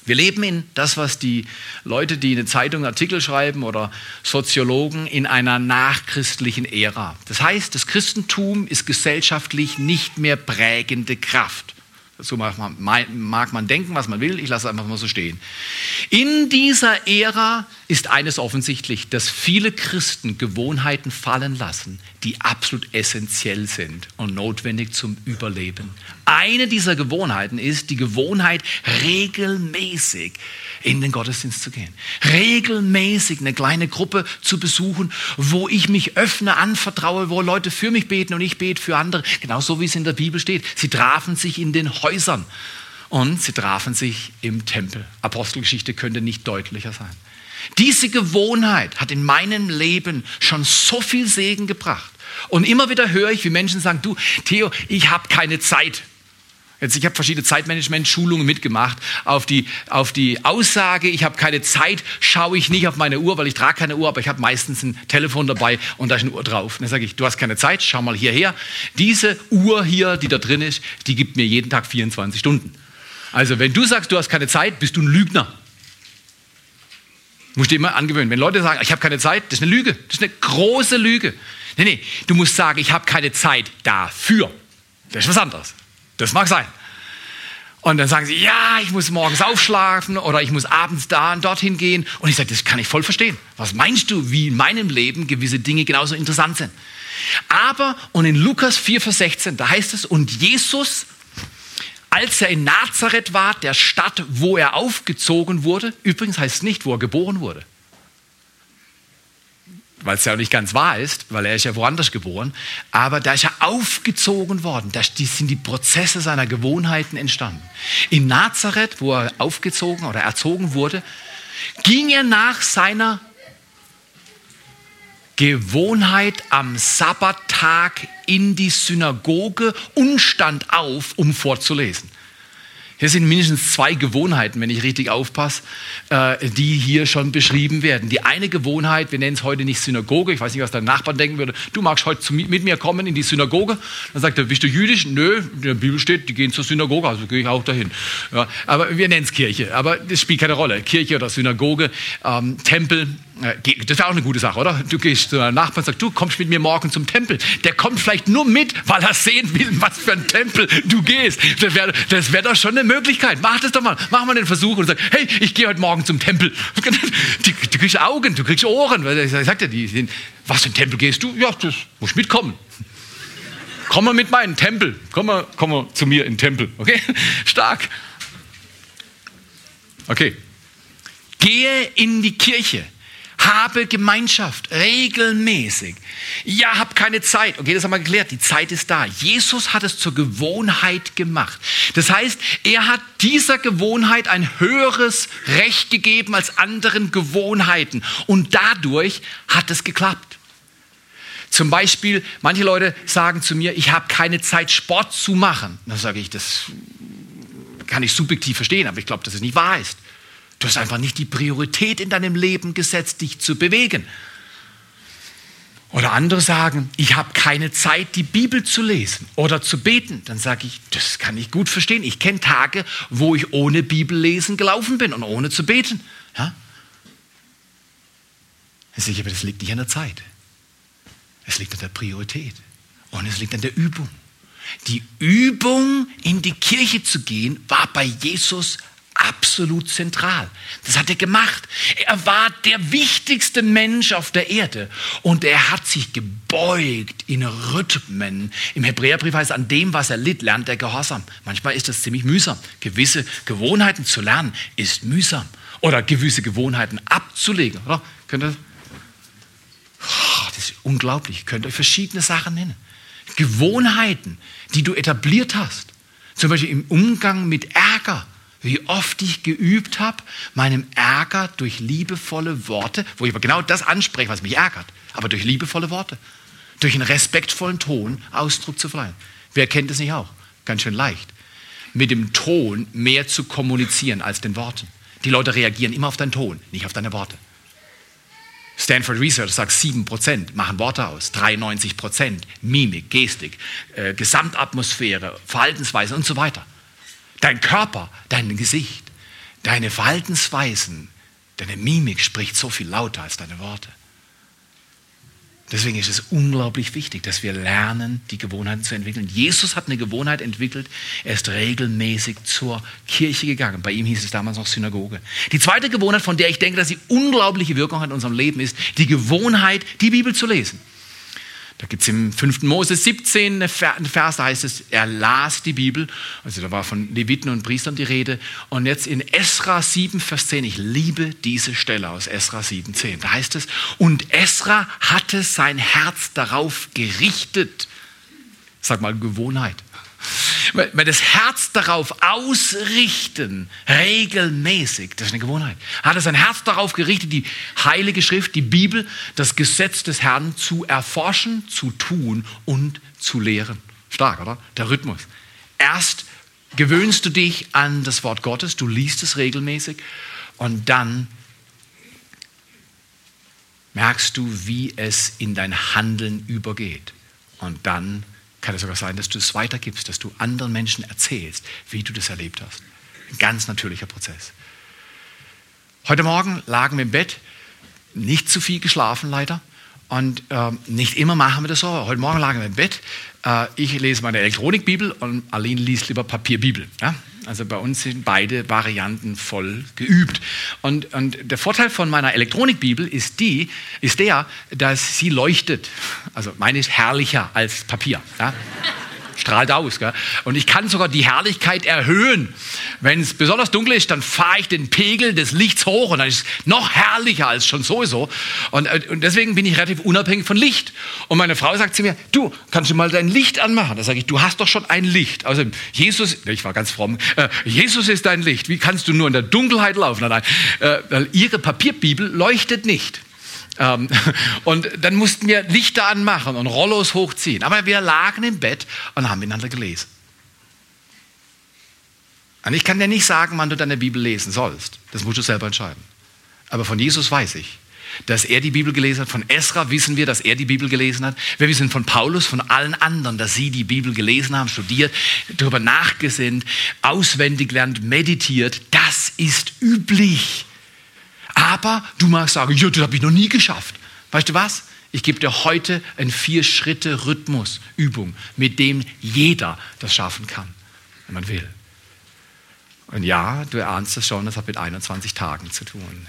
Wir leben in das, was die Leute, die in eine Zeitung Artikel schreiben oder Soziologen, in einer nachchristlichen Ära. Das heißt, das Christentum ist gesellschaftlich nicht mehr prägende Kraft. Dazu mag man, mag man denken, was man will. Ich lasse es einfach mal so stehen. In dieser Ära ist eines offensichtlich, dass viele Christen Gewohnheiten fallen lassen, die absolut essentiell sind und notwendig zum Überleben. Eine dieser Gewohnheiten ist die Gewohnheit, regelmäßig in den Gottesdienst zu gehen. Regelmäßig eine kleine Gruppe zu besuchen, wo ich mich öffne, anvertraue, wo Leute für mich beten und ich bete für andere. Genauso wie es in der Bibel steht. Sie trafen sich in den Häusern und sie trafen sich im Tempel. Apostelgeschichte könnte nicht deutlicher sein. Diese Gewohnheit hat in meinem Leben schon so viel Segen gebracht. Und immer wieder höre ich, wie Menschen sagen, du, Theo, ich habe keine Zeit. Jetzt, ich habe verschiedene Zeitmanagement-Schulungen mitgemacht. Auf die, auf die Aussage, ich habe keine Zeit, schaue ich nicht auf meine Uhr, weil ich trage keine Uhr, aber ich habe meistens ein Telefon dabei und da ist eine Uhr drauf. Und dann sage ich, du hast keine Zeit, schau mal hierher. Diese Uhr hier, die da drin ist, die gibt mir jeden Tag 24 Stunden. Also wenn du sagst, du hast keine Zeit, bist du ein Lügner. Musst du immer angewöhnen. Wenn Leute sagen, ich habe keine Zeit, das ist eine Lüge. Das ist eine große Lüge. Nee, nee, du musst sagen, ich habe keine Zeit dafür. Das ist was anderes. Das mag sein. Und dann sagen sie, ja, ich muss morgens aufschlafen oder ich muss abends da und dorthin gehen. Und ich sage, das kann ich voll verstehen. Was meinst du, wie in meinem Leben gewisse Dinge genauso interessant sind? Aber, und in Lukas 4, Vers 16, da heißt es, und Jesus, als er in Nazareth war, der Stadt, wo er aufgezogen wurde, übrigens heißt es nicht, wo er geboren wurde weil es ja auch nicht ganz wahr ist, weil er ist ja woanders geboren, aber da ist er aufgezogen worden, da sind die Prozesse seiner Gewohnheiten entstanden. In Nazareth, wo er aufgezogen oder erzogen wurde, ging er nach seiner Gewohnheit am Sabbattag in die Synagoge und stand auf, um vorzulesen. Hier sind mindestens zwei Gewohnheiten, wenn ich richtig aufpasse, äh, die hier schon beschrieben werden. Die eine Gewohnheit, wir nennen es heute nicht Synagoge, ich weiß nicht, was dein Nachbarn denken würde, du magst heute mit mir kommen in die Synagoge. Dann sagt er, bist du jüdisch? Nö, in der Bibel steht, die gehen zur Synagoge, also gehe ich auch dahin. Ja, aber wir nennen es Kirche, aber das spielt keine Rolle. Kirche oder Synagoge, ähm, Tempel, das wäre auch eine gute Sache, oder? Du gehst zu deinem Nachbarn und sagst, du kommst mit mir morgen zum Tempel. Der kommt vielleicht nur mit, weil er sehen will, was für ein Tempel du gehst. Das wäre das wär doch schon eine Möglichkeit. Mach das doch mal. Mach mal den Versuch und sag, hey, ich gehe heute Morgen zum Tempel. *laughs* Du, du kriegst Augen, du kriegst Ohren. Ich sagt ja, die, was für ein Tempel gehst du? Ja, das musst mitkommen. Komm mal mit meinen Tempel. Komm mal, komm mal zu mir in den Tempel. Okay? *laughs* Stark. Okay. Gehe in die Kirche. Habe Gemeinschaft regelmäßig. Ja, hab keine Zeit. Okay, das haben wir geklärt. Die Zeit ist da. Jesus hat es zur Gewohnheit gemacht. Das heißt, er hat dieser Gewohnheit ein höheres Recht gegeben als anderen Gewohnheiten. Und dadurch hat es geklappt. Zum Beispiel, manche Leute sagen zu mir, ich habe keine Zeit, Sport zu machen. Dann sage ich, das kann ich subjektiv verstehen, aber ich glaube, dass es nicht wahr ist. Du hast einfach nicht die Priorität in deinem Leben gesetzt, dich zu bewegen. Oder andere sagen, ich habe keine Zeit, die Bibel zu lesen oder zu beten. Dann sage ich, das kann ich gut verstehen. Ich kenne Tage, wo ich ohne Bibel lesen gelaufen bin und ohne zu beten. Ja? Aber das liegt nicht an der Zeit. Es liegt an der Priorität und es liegt an der Übung. Die Übung, in die Kirche zu gehen, war bei Jesus absolut zentral. Das hat er gemacht. Er war der wichtigste Mensch auf der Erde und er hat sich gebeugt in Rhythmen. Im Hebräerbrief heißt an dem, was er litt, lernt er Gehorsam. Manchmal ist das ziemlich mühsam. Gewisse Gewohnheiten zu lernen ist mühsam oder gewisse Gewohnheiten abzulegen. Oder? Könnt ihr? Oh, das ist unglaublich. Könnt ihr verschiedene Sachen nennen. Gewohnheiten, die du etabliert hast. Zum Beispiel im Umgang mit Ärger wie oft ich geübt habe, meinem Ärger durch liebevolle Worte, wo ich aber genau das anspreche, was mich ärgert, aber durch liebevolle Worte, durch einen respektvollen Ton Ausdruck zu verleihen. Wer kennt es nicht auch? Ganz schön leicht. Mit dem Ton mehr zu kommunizieren als den Worten. Die Leute reagieren immer auf deinen Ton, nicht auf deine Worte. Stanford Research sagt, 7% machen Worte aus, 93% Mimik, Gestik, äh, Gesamtatmosphäre, Verhaltensweise und so weiter. Dein Körper, dein Gesicht, deine Verhaltensweisen, deine Mimik spricht so viel lauter als deine Worte. Deswegen ist es unglaublich wichtig, dass wir lernen, die Gewohnheiten zu entwickeln. Jesus hat eine Gewohnheit entwickelt. Er ist regelmäßig zur Kirche gegangen. Bei ihm hieß es damals noch Synagoge. Die zweite Gewohnheit, von der ich denke, dass sie unglaubliche Wirkung hat in unserem Leben, ist die Gewohnheit, die Bibel zu lesen. Da gibt es im 5. Mose 17 einen Vers, da heißt es, er las die Bibel. Also da war von Leviten und Priestern die Rede. Und jetzt in Esra 7, Vers 10, ich liebe diese Stelle aus Esra 7, 10. Da heißt es, und Esra hatte sein Herz darauf gerichtet. Sag mal Gewohnheit weil das Herz darauf ausrichten, regelmäßig, das ist eine Gewohnheit, hat er sein Herz darauf gerichtet, die Heilige Schrift, die Bibel, das Gesetz des Herrn zu erforschen, zu tun und zu lehren. Stark, oder? Der Rhythmus. Erst gewöhnst du dich an das Wort Gottes, du liest es regelmäßig und dann merkst du, wie es in dein Handeln übergeht. Und dann kann es sogar sein, dass du es weitergibst, dass du anderen Menschen erzählst, wie du das erlebt hast. Ein ganz natürlicher Prozess. Heute Morgen lagen wir im Bett, nicht zu viel geschlafen leider. Und äh, nicht immer machen wir das so. Heute Morgen lagen wir im Bett. Äh, ich lese meine Elektronikbibel und Aline liest lieber Papierbibel. Ja? Also bei uns sind beide Varianten voll geübt. Und, und der Vorteil von meiner Elektronikbibel ist, die, ist der, dass sie leuchtet. Also meine ist herrlicher als Papier. Ja? Strahlt aus. Gell? Und ich kann sogar die Herrlichkeit erhöhen. Wenn es besonders dunkel ist, dann fahre ich den Pegel des Lichts hoch und dann ist es noch herrlicher als schon sowieso. Und, äh, und deswegen bin ich relativ unabhängig von Licht. Und meine Frau sagt zu mir, du, kannst du mal dein Licht anmachen? Da sage ich, du hast doch schon ein Licht. Also Jesus, ich war ganz fromm, äh, Jesus ist dein Licht. Wie kannst du nur in der Dunkelheit laufen? Nein, nein, äh, ihre Papierbibel leuchtet nicht. Ähm, *laughs* und dann mussten wir Lichter anmachen und Rollos hochziehen. Aber wir lagen im Bett und haben miteinander gelesen. Und ich kann dir nicht sagen, wann du deine Bibel lesen sollst. Das musst du selber entscheiden. Aber von Jesus weiß ich, dass er die Bibel gelesen hat. Von Esra wissen wir, dass er die Bibel gelesen hat. Wir wissen von Paulus, von allen anderen, dass sie die Bibel gelesen haben, studiert, darüber nachgesinnt, auswendig lernt, meditiert. Das ist üblich. Aber du magst sagen, ja, das habe ich noch nie geschafft. Weißt du was? Ich gebe dir heute einen Vier-Schritte-Rhythmus, Übung, mit dem jeder das schaffen kann, wenn man will. Und ja, du erahnst es schon, das hat mit 21 Tagen zu tun.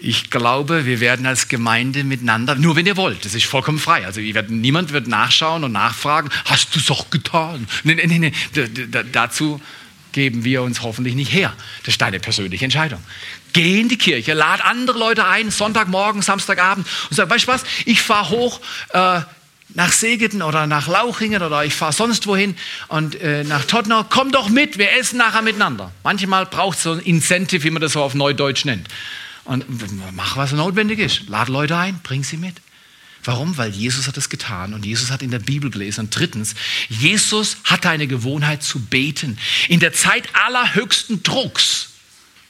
Ich glaube, wir werden als Gemeinde miteinander, nur wenn ihr wollt, das ist vollkommen frei. Also werden, niemand wird nachschauen und nachfragen, hast du es doch getan? Nee, nee, nee. dazu geben wir uns hoffentlich nicht her. Das ist deine persönliche Entscheidung. Geh in die Kirche, lad andere Leute ein, Sonntagmorgen, Samstagabend und sag, weißt du was, ich fahre hoch äh, nach Segeten oder nach Lauchingen oder ich fahre sonst wohin und äh, nach Tottenau, komm doch mit, wir essen nachher miteinander. Manchmal braucht es so ein Incentive, wie man das so auf Neudeutsch nennt. Und mach, was notwendig ist. Lad Leute ein, bring sie mit. Warum? Weil Jesus hat es getan und Jesus hat in der Bibel gelesen. Und drittens, Jesus hatte eine Gewohnheit zu beten. In der Zeit allerhöchsten Drucks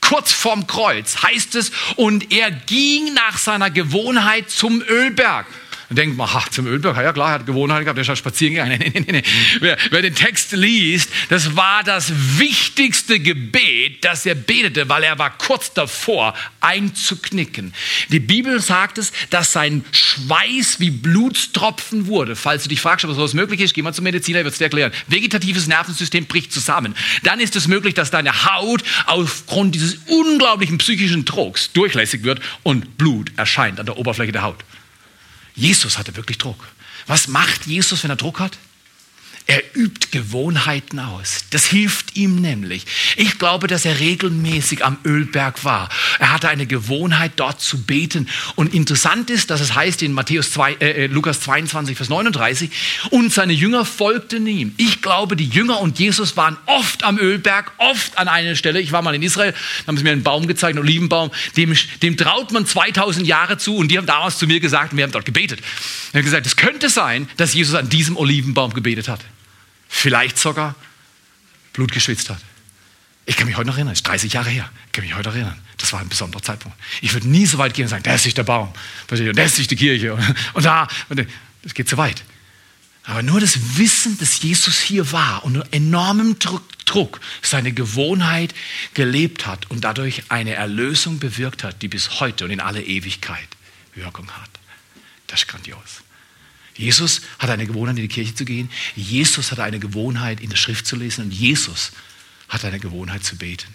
kurz vorm Kreuz heißt es, und er ging nach seiner Gewohnheit zum Ölberg. Dann denkt man, ach, zum Ölberg, ja klar, er hat Gewohnheit gehabt, er ist halt spazieren gegangen. *laughs* Nee, nee, nee, nee. Wer, wer den Text liest, das war das wichtigste Gebet, das er betete, weil er war kurz davor, einzuknicken. Die Bibel sagt es, dass sein Schweiß wie Blutstropfen wurde. Falls du dich fragst, ob sowas möglich ist, geh mal zum Mediziner, er wird es dir erklären. Vegetatives Nervensystem bricht zusammen. Dann ist es möglich, dass deine Haut aufgrund dieses unglaublichen psychischen Drucks durchlässig wird und Blut erscheint an der Oberfläche der Haut. Jesus hatte wirklich Druck. Was macht Jesus, wenn er Druck hat? Er übt Gewohnheiten aus. Das hilft ihm nämlich. Ich glaube, dass er regelmäßig am Ölberg war. Er hatte eine Gewohnheit, dort zu beten. Und interessant ist, dass es heißt in Matthäus 2, äh, äh Lukas 22, Vers 39, und seine Jünger folgten ihm. Ich glaube, die Jünger und Jesus waren oft am Ölberg, oft an einer Stelle. Ich war mal in Israel, da haben sie mir einen Baum gezeigt, einen Olivenbaum, dem, dem traut man 2000 Jahre zu. Und die haben damals zu mir gesagt, wir haben dort gebetet. Er hat gesagt, es könnte sein, dass Jesus an diesem Olivenbaum gebetet hat vielleicht sogar Blut geschwitzt hat. Ich kann mich heute noch erinnern, das ist 30 Jahre her, ich kann mich heute erinnern. Das war ein besonderer Zeitpunkt. Ich würde nie so weit gehen und sagen, das ist der Baum, und das ist die Kirche und da, das geht zu weit. Aber nur das Wissen, dass Jesus hier war und unter enormem Druck seine Gewohnheit gelebt hat und dadurch eine Erlösung bewirkt hat, die bis heute und in alle Ewigkeit Wirkung hat. Das ist grandios. Jesus hat eine Gewohnheit, in die Kirche zu gehen. Jesus hat eine Gewohnheit, in der Schrift zu lesen. Und Jesus hat eine Gewohnheit zu beten.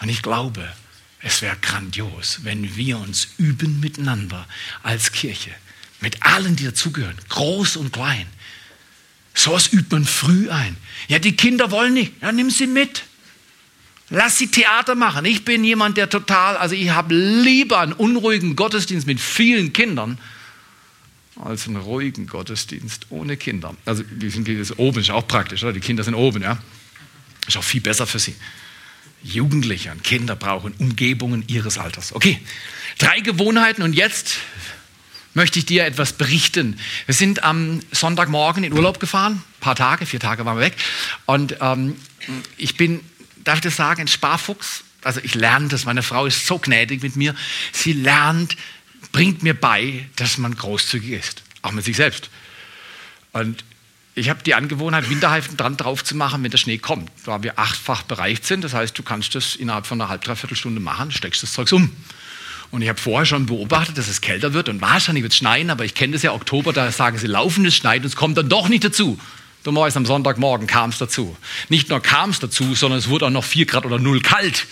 Und ich glaube, es wäre grandios, wenn wir uns üben miteinander als Kirche. Mit allen, die dazugehören, groß und klein. So was übt man früh ein. Ja, die Kinder wollen nicht. Ja, nimm sie mit. Lass sie Theater machen. Ich bin jemand, der total, also ich habe lieber einen unruhigen Gottesdienst mit vielen Kindern, als einen ruhigen Gottesdienst ohne Kinder. Also die sind jetzt oben, ist auch praktisch, oder? Die Kinder sind oben, ja. Ist auch viel besser für sie. Jugendliche und Kinder brauchen Umgebungen ihres Alters. Okay, drei Gewohnheiten und jetzt möchte ich dir etwas berichten. Wir sind am Sonntagmorgen in Urlaub gefahren, ein paar Tage, vier Tage waren wir weg. Und ähm, ich bin, darf ich das sagen, ein Sparfuchs. Also ich lerne das, meine Frau ist so gnädig mit mir. Sie lernt bringt mir bei, dass man großzügig ist, auch mit sich selbst. Und ich habe die Angewohnheit, Winterreifen dran drauf zu machen, wenn der Schnee kommt. Da wir achtfach bereicht sind, das heißt, du kannst das innerhalb von einer halb, dreiviertel Stunde machen, steckst das Zeugs um. Und ich habe vorher schon beobachtet, dass es kälter wird und wahrscheinlich wird es schneien, aber ich kenne das ja Oktober, da sagen sie, laufendes schneit und es kommt dann doch nicht dazu. Dummerweise am Sonntagmorgen kam es dazu. Nicht nur kam es dazu, sondern es wurde auch noch vier Grad oder null kalt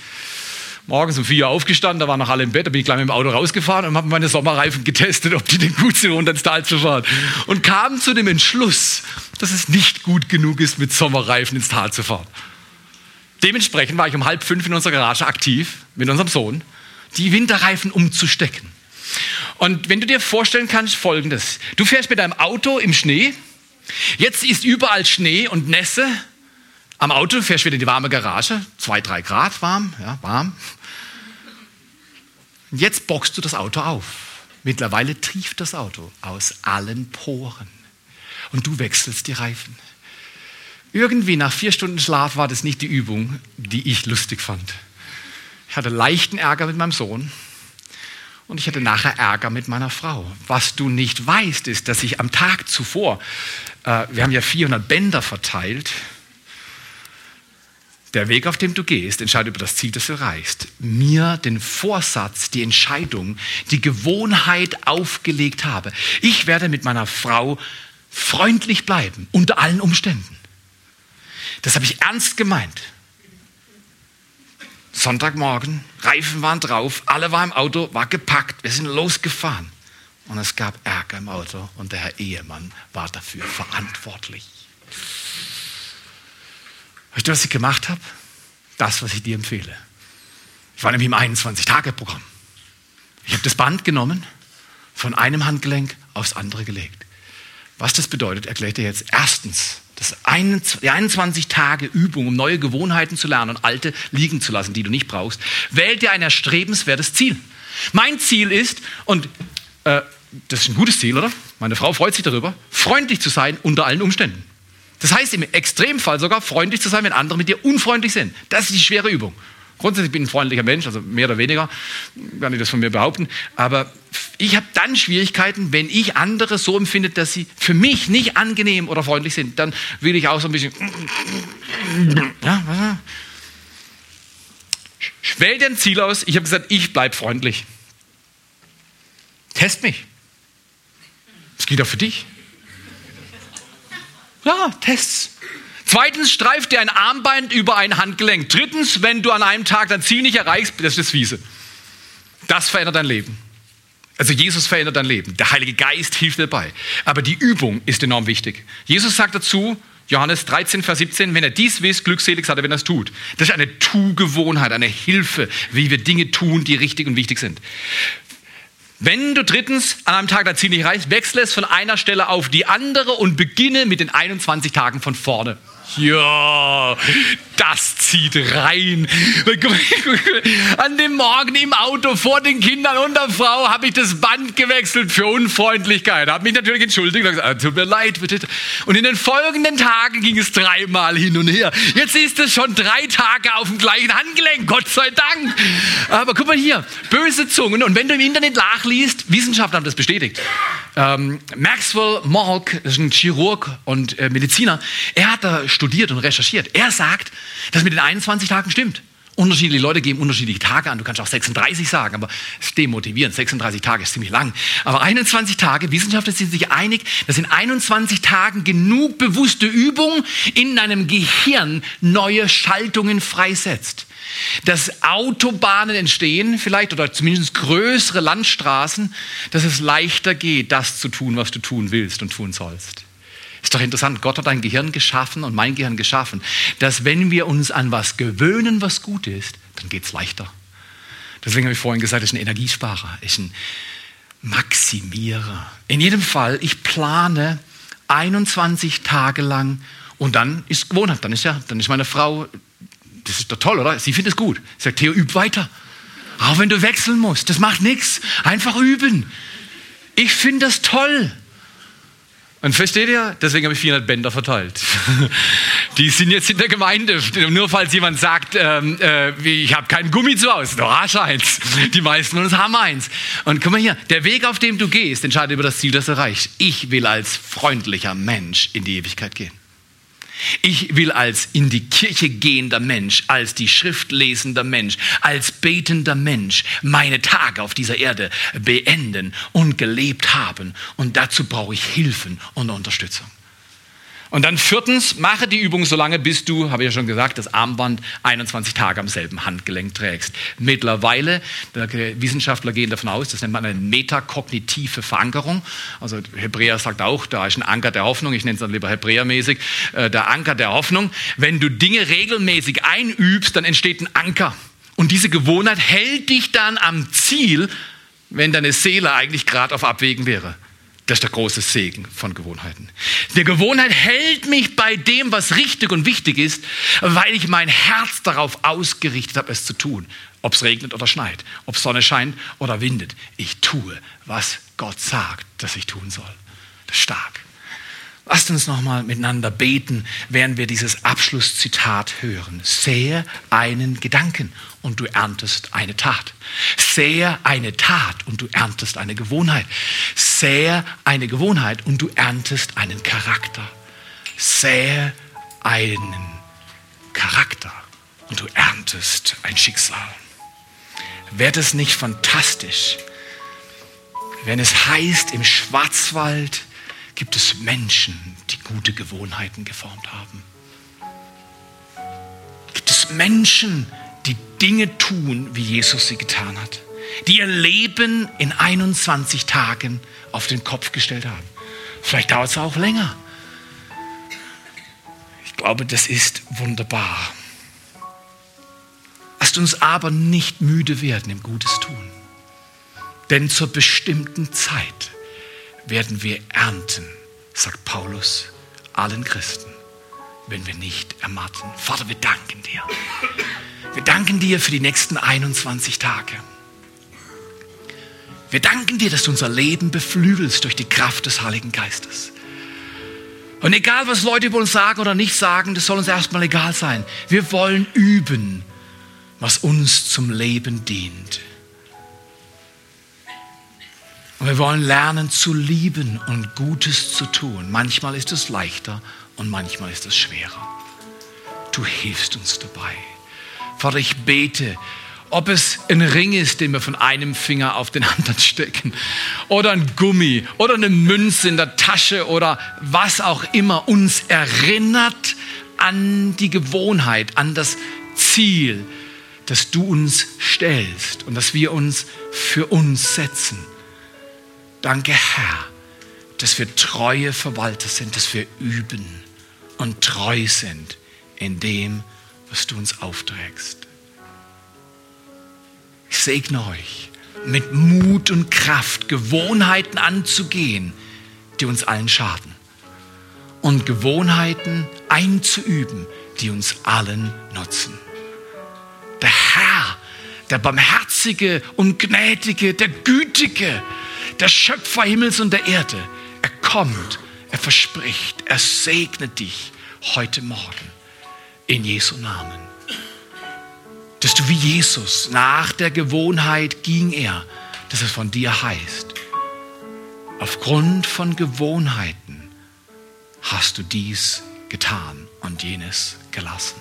morgens um vier aufgestanden, da waren noch alle im Bett, da bin ich gleich mit dem Auto rausgefahren und habe meine Sommerreifen getestet, ob die denn gut sind, um ins Tal zu fahren. Und kam zu dem Entschluss, dass es nicht gut genug ist, mit Sommerreifen ins Tal zu fahren. Dementsprechend war ich um halb fünf in unserer Garage aktiv mit unserem Sohn, die Winterreifen umzustecken. Und wenn du dir vorstellen kannst, folgendes. Du fährst mit deinem Auto im Schnee, jetzt ist überall Schnee und Nässe, am Auto fährst du wieder in die warme Garage, zwei, drei Grad warm, ja, warm. Und jetzt boxst du das Auto auf. Mittlerweile trieft das Auto aus allen Poren. Und du wechselst die Reifen. Irgendwie nach vier Stunden Schlaf war das nicht die Übung, die ich lustig fand. Ich hatte leichten Ärger mit meinem Sohn und ich hatte nachher Ärger mit meiner Frau. Was du nicht weißt, ist, dass ich am Tag zuvor, äh, wir haben ja 400 Bänder verteilt, der Weg, auf dem du gehst, entscheidet über das Ziel, das du erreichst. Mir den Vorsatz, die Entscheidung, die Gewohnheit aufgelegt habe. Ich werde mit meiner Frau freundlich bleiben, unter allen Umständen. Das habe ich ernst gemeint. Sonntagmorgen, Reifen waren drauf, alle waren im Auto, war gepackt, wir sind losgefahren. Und es gab Ärger im Auto und der Herr Ehemann war dafür verantwortlich. Weißt du, was ich gemacht habe? Das, was ich dir empfehle. Ich war nämlich im 21-Tage-Programm. Ich habe das Band genommen, von einem Handgelenk aufs andere gelegt. Was das bedeutet, erklärt er jetzt. Erstens, das die 21 Tage Übung, um neue Gewohnheiten zu lernen und alte liegen zu lassen, die du nicht brauchst. Wähl dir ein erstrebenswertes Ziel. Mein Ziel ist, und äh, das ist ein gutes Ziel, oder? Meine Frau freut sich darüber, freundlich zu sein unter allen Umständen. Das heißt im Extremfall sogar freundlich zu sein, wenn andere mit dir unfreundlich sind. Das ist die schwere Übung. Grundsätzlich bin ich ein freundlicher Mensch, also mehr oder weniger, kann ich das von mir behaupten. Aber ich habe dann Schwierigkeiten, wenn ich andere so empfinde, dass sie für mich nicht angenehm oder freundlich sind. Dann will ich auch so ein bisschen. Ja? Wähl dir ein Ziel aus. Ich habe gesagt, ich bleibe freundlich. Test mich. Das geht auch für dich. Ja, Tests. Zweitens streift dir ein Armband über ein Handgelenk. Drittens, wenn du an einem Tag dein Ziel nicht erreichst, das ist Wiese. Das verändert dein Leben. Also Jesus verändert dein Leben. Der Heilige Geist hilft dabei. Aber die Übung ist enorm wichtig. Jesus sagt dazu, Johannes 13, Vers 17, wenn er dies wisst, glückselig seid er, wenn er es tut. Das ist eine Tu-Gewohnheit, eine Hilfe, wie wir Dinge tun, die richtig und wichtig sind. Wenn du drittens an einem Tag dein Ziel nicht erreichst, wechsle es von einer Stelle auf die andere und beginne mit den 21 Tagen von vorne. Ja, das zieht rein. An dem Morgen im Auto vor den Kindern und der Frau habe ich das Band gewechselt für Unfreundlichkeit. Habe mich natürlich entschuldigt und gesagt, ah, tut mir leid, bitte. Und in den folgenden Tagen ging es dreimal hin und her. Jetzt ist es schon drei Tage auf dem gleichen Handgelenk, Gott sei Dank. Aber guck mal hier, böse Zungen. Und wenn du im Internet nachliest, Wissenschaftler haben das bestätigt. Ähm, Maxwell Malk, das ist ein Chirurg und äh, Mediziner, er hat da studiert und recherchiert. Er sagt, dass mit den 21 Tagen stimmt. Unterschiedliche Leute geben unterschiedliche Tage an. Du kannst auch 36 sagen, aber es ist demotivierend. 36 Tage ist ziemlich lang. Aber 21 Tage, Wissenschaftler sind sich einig, dass in 21 Tagen genug bewusste Übung in deinem Gehirn neue Schaltungen freisetzt dass Autobahnen entstehen, vielleicht oder zumindest größere Landstraßen, dass es leichter geht, das zu tun, was du tun willst und tun sollst. Ist doch interessant, Gott hat dein Gehirn geschaffen und mein Gehirn geschaffen, dass wenn wir uns an was gewöhnen, was gut ist, dann geht es leichter. Deswegen habe ich vorhin gesagt, es ist ein Energiesparer, ist ein Maximierer. In jedem Fall, ich plane 21 Tage lang und dann ist Gewohnheit, dann ist ja, dann ist meine Frau das ist doch toll, oder? Sie findet es gut. Ich sage, Theo, üb weiter. Auch wenn du wechseln musst, das macht nichts. Einfach üben. Ich finde das toll. Und versteht ihr? Deswegen habe ich 400 Bänder verteilt. *laughs* Die sind jetzt in der Gemeinde. Nur falls jemand sagt, ähm, äh, ich habe keinen Gummi zu Hause. Du hast eins. Die meisten von uns haben eins. Und guck mal hier, der Weg, auf dem du gehst, entscheidet über das Ziel, das du erreichst. Ich will als freundlicher Mensch in die Ewigkeit gehen. Ich will als in die Kirche gehender Mensch, als die Schrift lesender Mensch, als betender Mensch meine Tage auf dieser Erde beenden und gelebt haben. Und dazu brauche ich Hilfen und Unterstützung. Und dann viertens, mache die Übung so lange, bis du, habe ich ja schon gesagt, das Armband 21 Tage am selben Handgelenk trägst. Mittlerweile, Wissenschaftler gehen davon aus, das nennt man eine metakognitive Verankerung. Also Hebräer sagt auch, da ist ein Anker der Hoffnung, ich nenne es dann lieber Hebräermäßig, äh, der Anker der Hoffnung. Wenn du Dinge regelmäßig einübst, dann entsteht ein Anker. Und diese Gewohnheit hält dich dann am Ziel, wenn deine Seele eigentlich gerade auf Abwägen wäre. Das ist der große Segen von Gewohnheiten. Die Gewohnheit hält mich bei dem, was richtig und wichtig ist, weil ich mein Herz darauf ausgerichtet habe, es zu tun. Ob es regnet oder schneit, ob Sonne scheint oder windet. Ich tue, was Gott sagt, dass ich tun soll. Das ist stark. Lasst uns nochmal miteinander beten, während wir dieses Abschlusszitat hören. Sähe einen Gedanken und du erntest eine Tat. Sähe eine Tat und du erntest eine Gewohnheit. Sähe eine Gewohnheit und du erntest einen Charakter. Sähe einen Charakter und du erntest ein Schicksal. Wäre das nicht fantastisch, wenn es heißt im Schwarzwald, gibt es Menschen, die gute Gewohnheiten geformt haben. Gibt es Menschen, die Dinge tun, wie Jesus sie getan hat, die ihr Leben in 21 Tagen auf den Kopf gestellt haben. Vielleicht dauert es auch länger. Ich glaube, das ist wunderbar. Lasst uns aber nicht müde werden im Gutes tun. Denn zur bestimmten Zeit werden wir ernten, sagt Paulus allen Christen, wenn wir nicht ermatten. Vater, wir danken dir. Wir danken dir für die nächsten 21 Tage. Wir danken dir, dass du unser Leben beflügelst durch die Kraft des Heiligen Geistes. Und egal, was Leute über uns sagen oder nicht sagen, das soll uns erstmal egal sein. Wir wollen üben, was uns zum Leben dient. Und wir wollen lernen zu lieben und Gutes zu tun. Manchmal ist es leichter und manchmal ist es schwerer. Du hilfst uns dabei. Vater, ich bete, ob es ein Ring ist, den wir von einem Finger auf den *laughs* anderen stecken, oder ein Gummi, oder eine Münze in der Tasche, oder was auch immer uns erinnert an die Gewohnheit, an das Ziel, das du uns stellst und das wir uns für uns setzen. Danke, Herr, dass wir treue Verwalter sind, dass wir üben und treu sind in dem, was du uns aufträgst. Ich segne euch, mit Mut und Kraft Gewohnheiten anzugehen, die uns allen schaden. Und Gewohnheiten einzuüben, die uns allen nutzen. Der Herr, der Barmherzige und Gnädige, der Gütige, der Schöpfer Himmels und der Erde. Er kommt, er verspricht, er segnet dich heute Morgen in Jesu Namen. Dass du wie Jesus nach der Gewohnheit ging er, dass es von dir heißt. Aufgrund von Gewohnheiten hast du dies getan und jenes gelassen.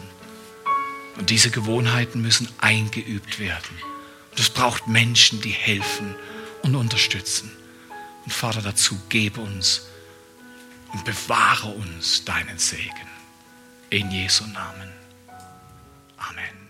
Und diese Gewohnheiten müssen eingeübt werden. Und es braucht Menschen, die helfen und unterstützen. Und Vater, dazu gebe uns und bewahre uns deinen Segen. In Jesu Namen. Amen.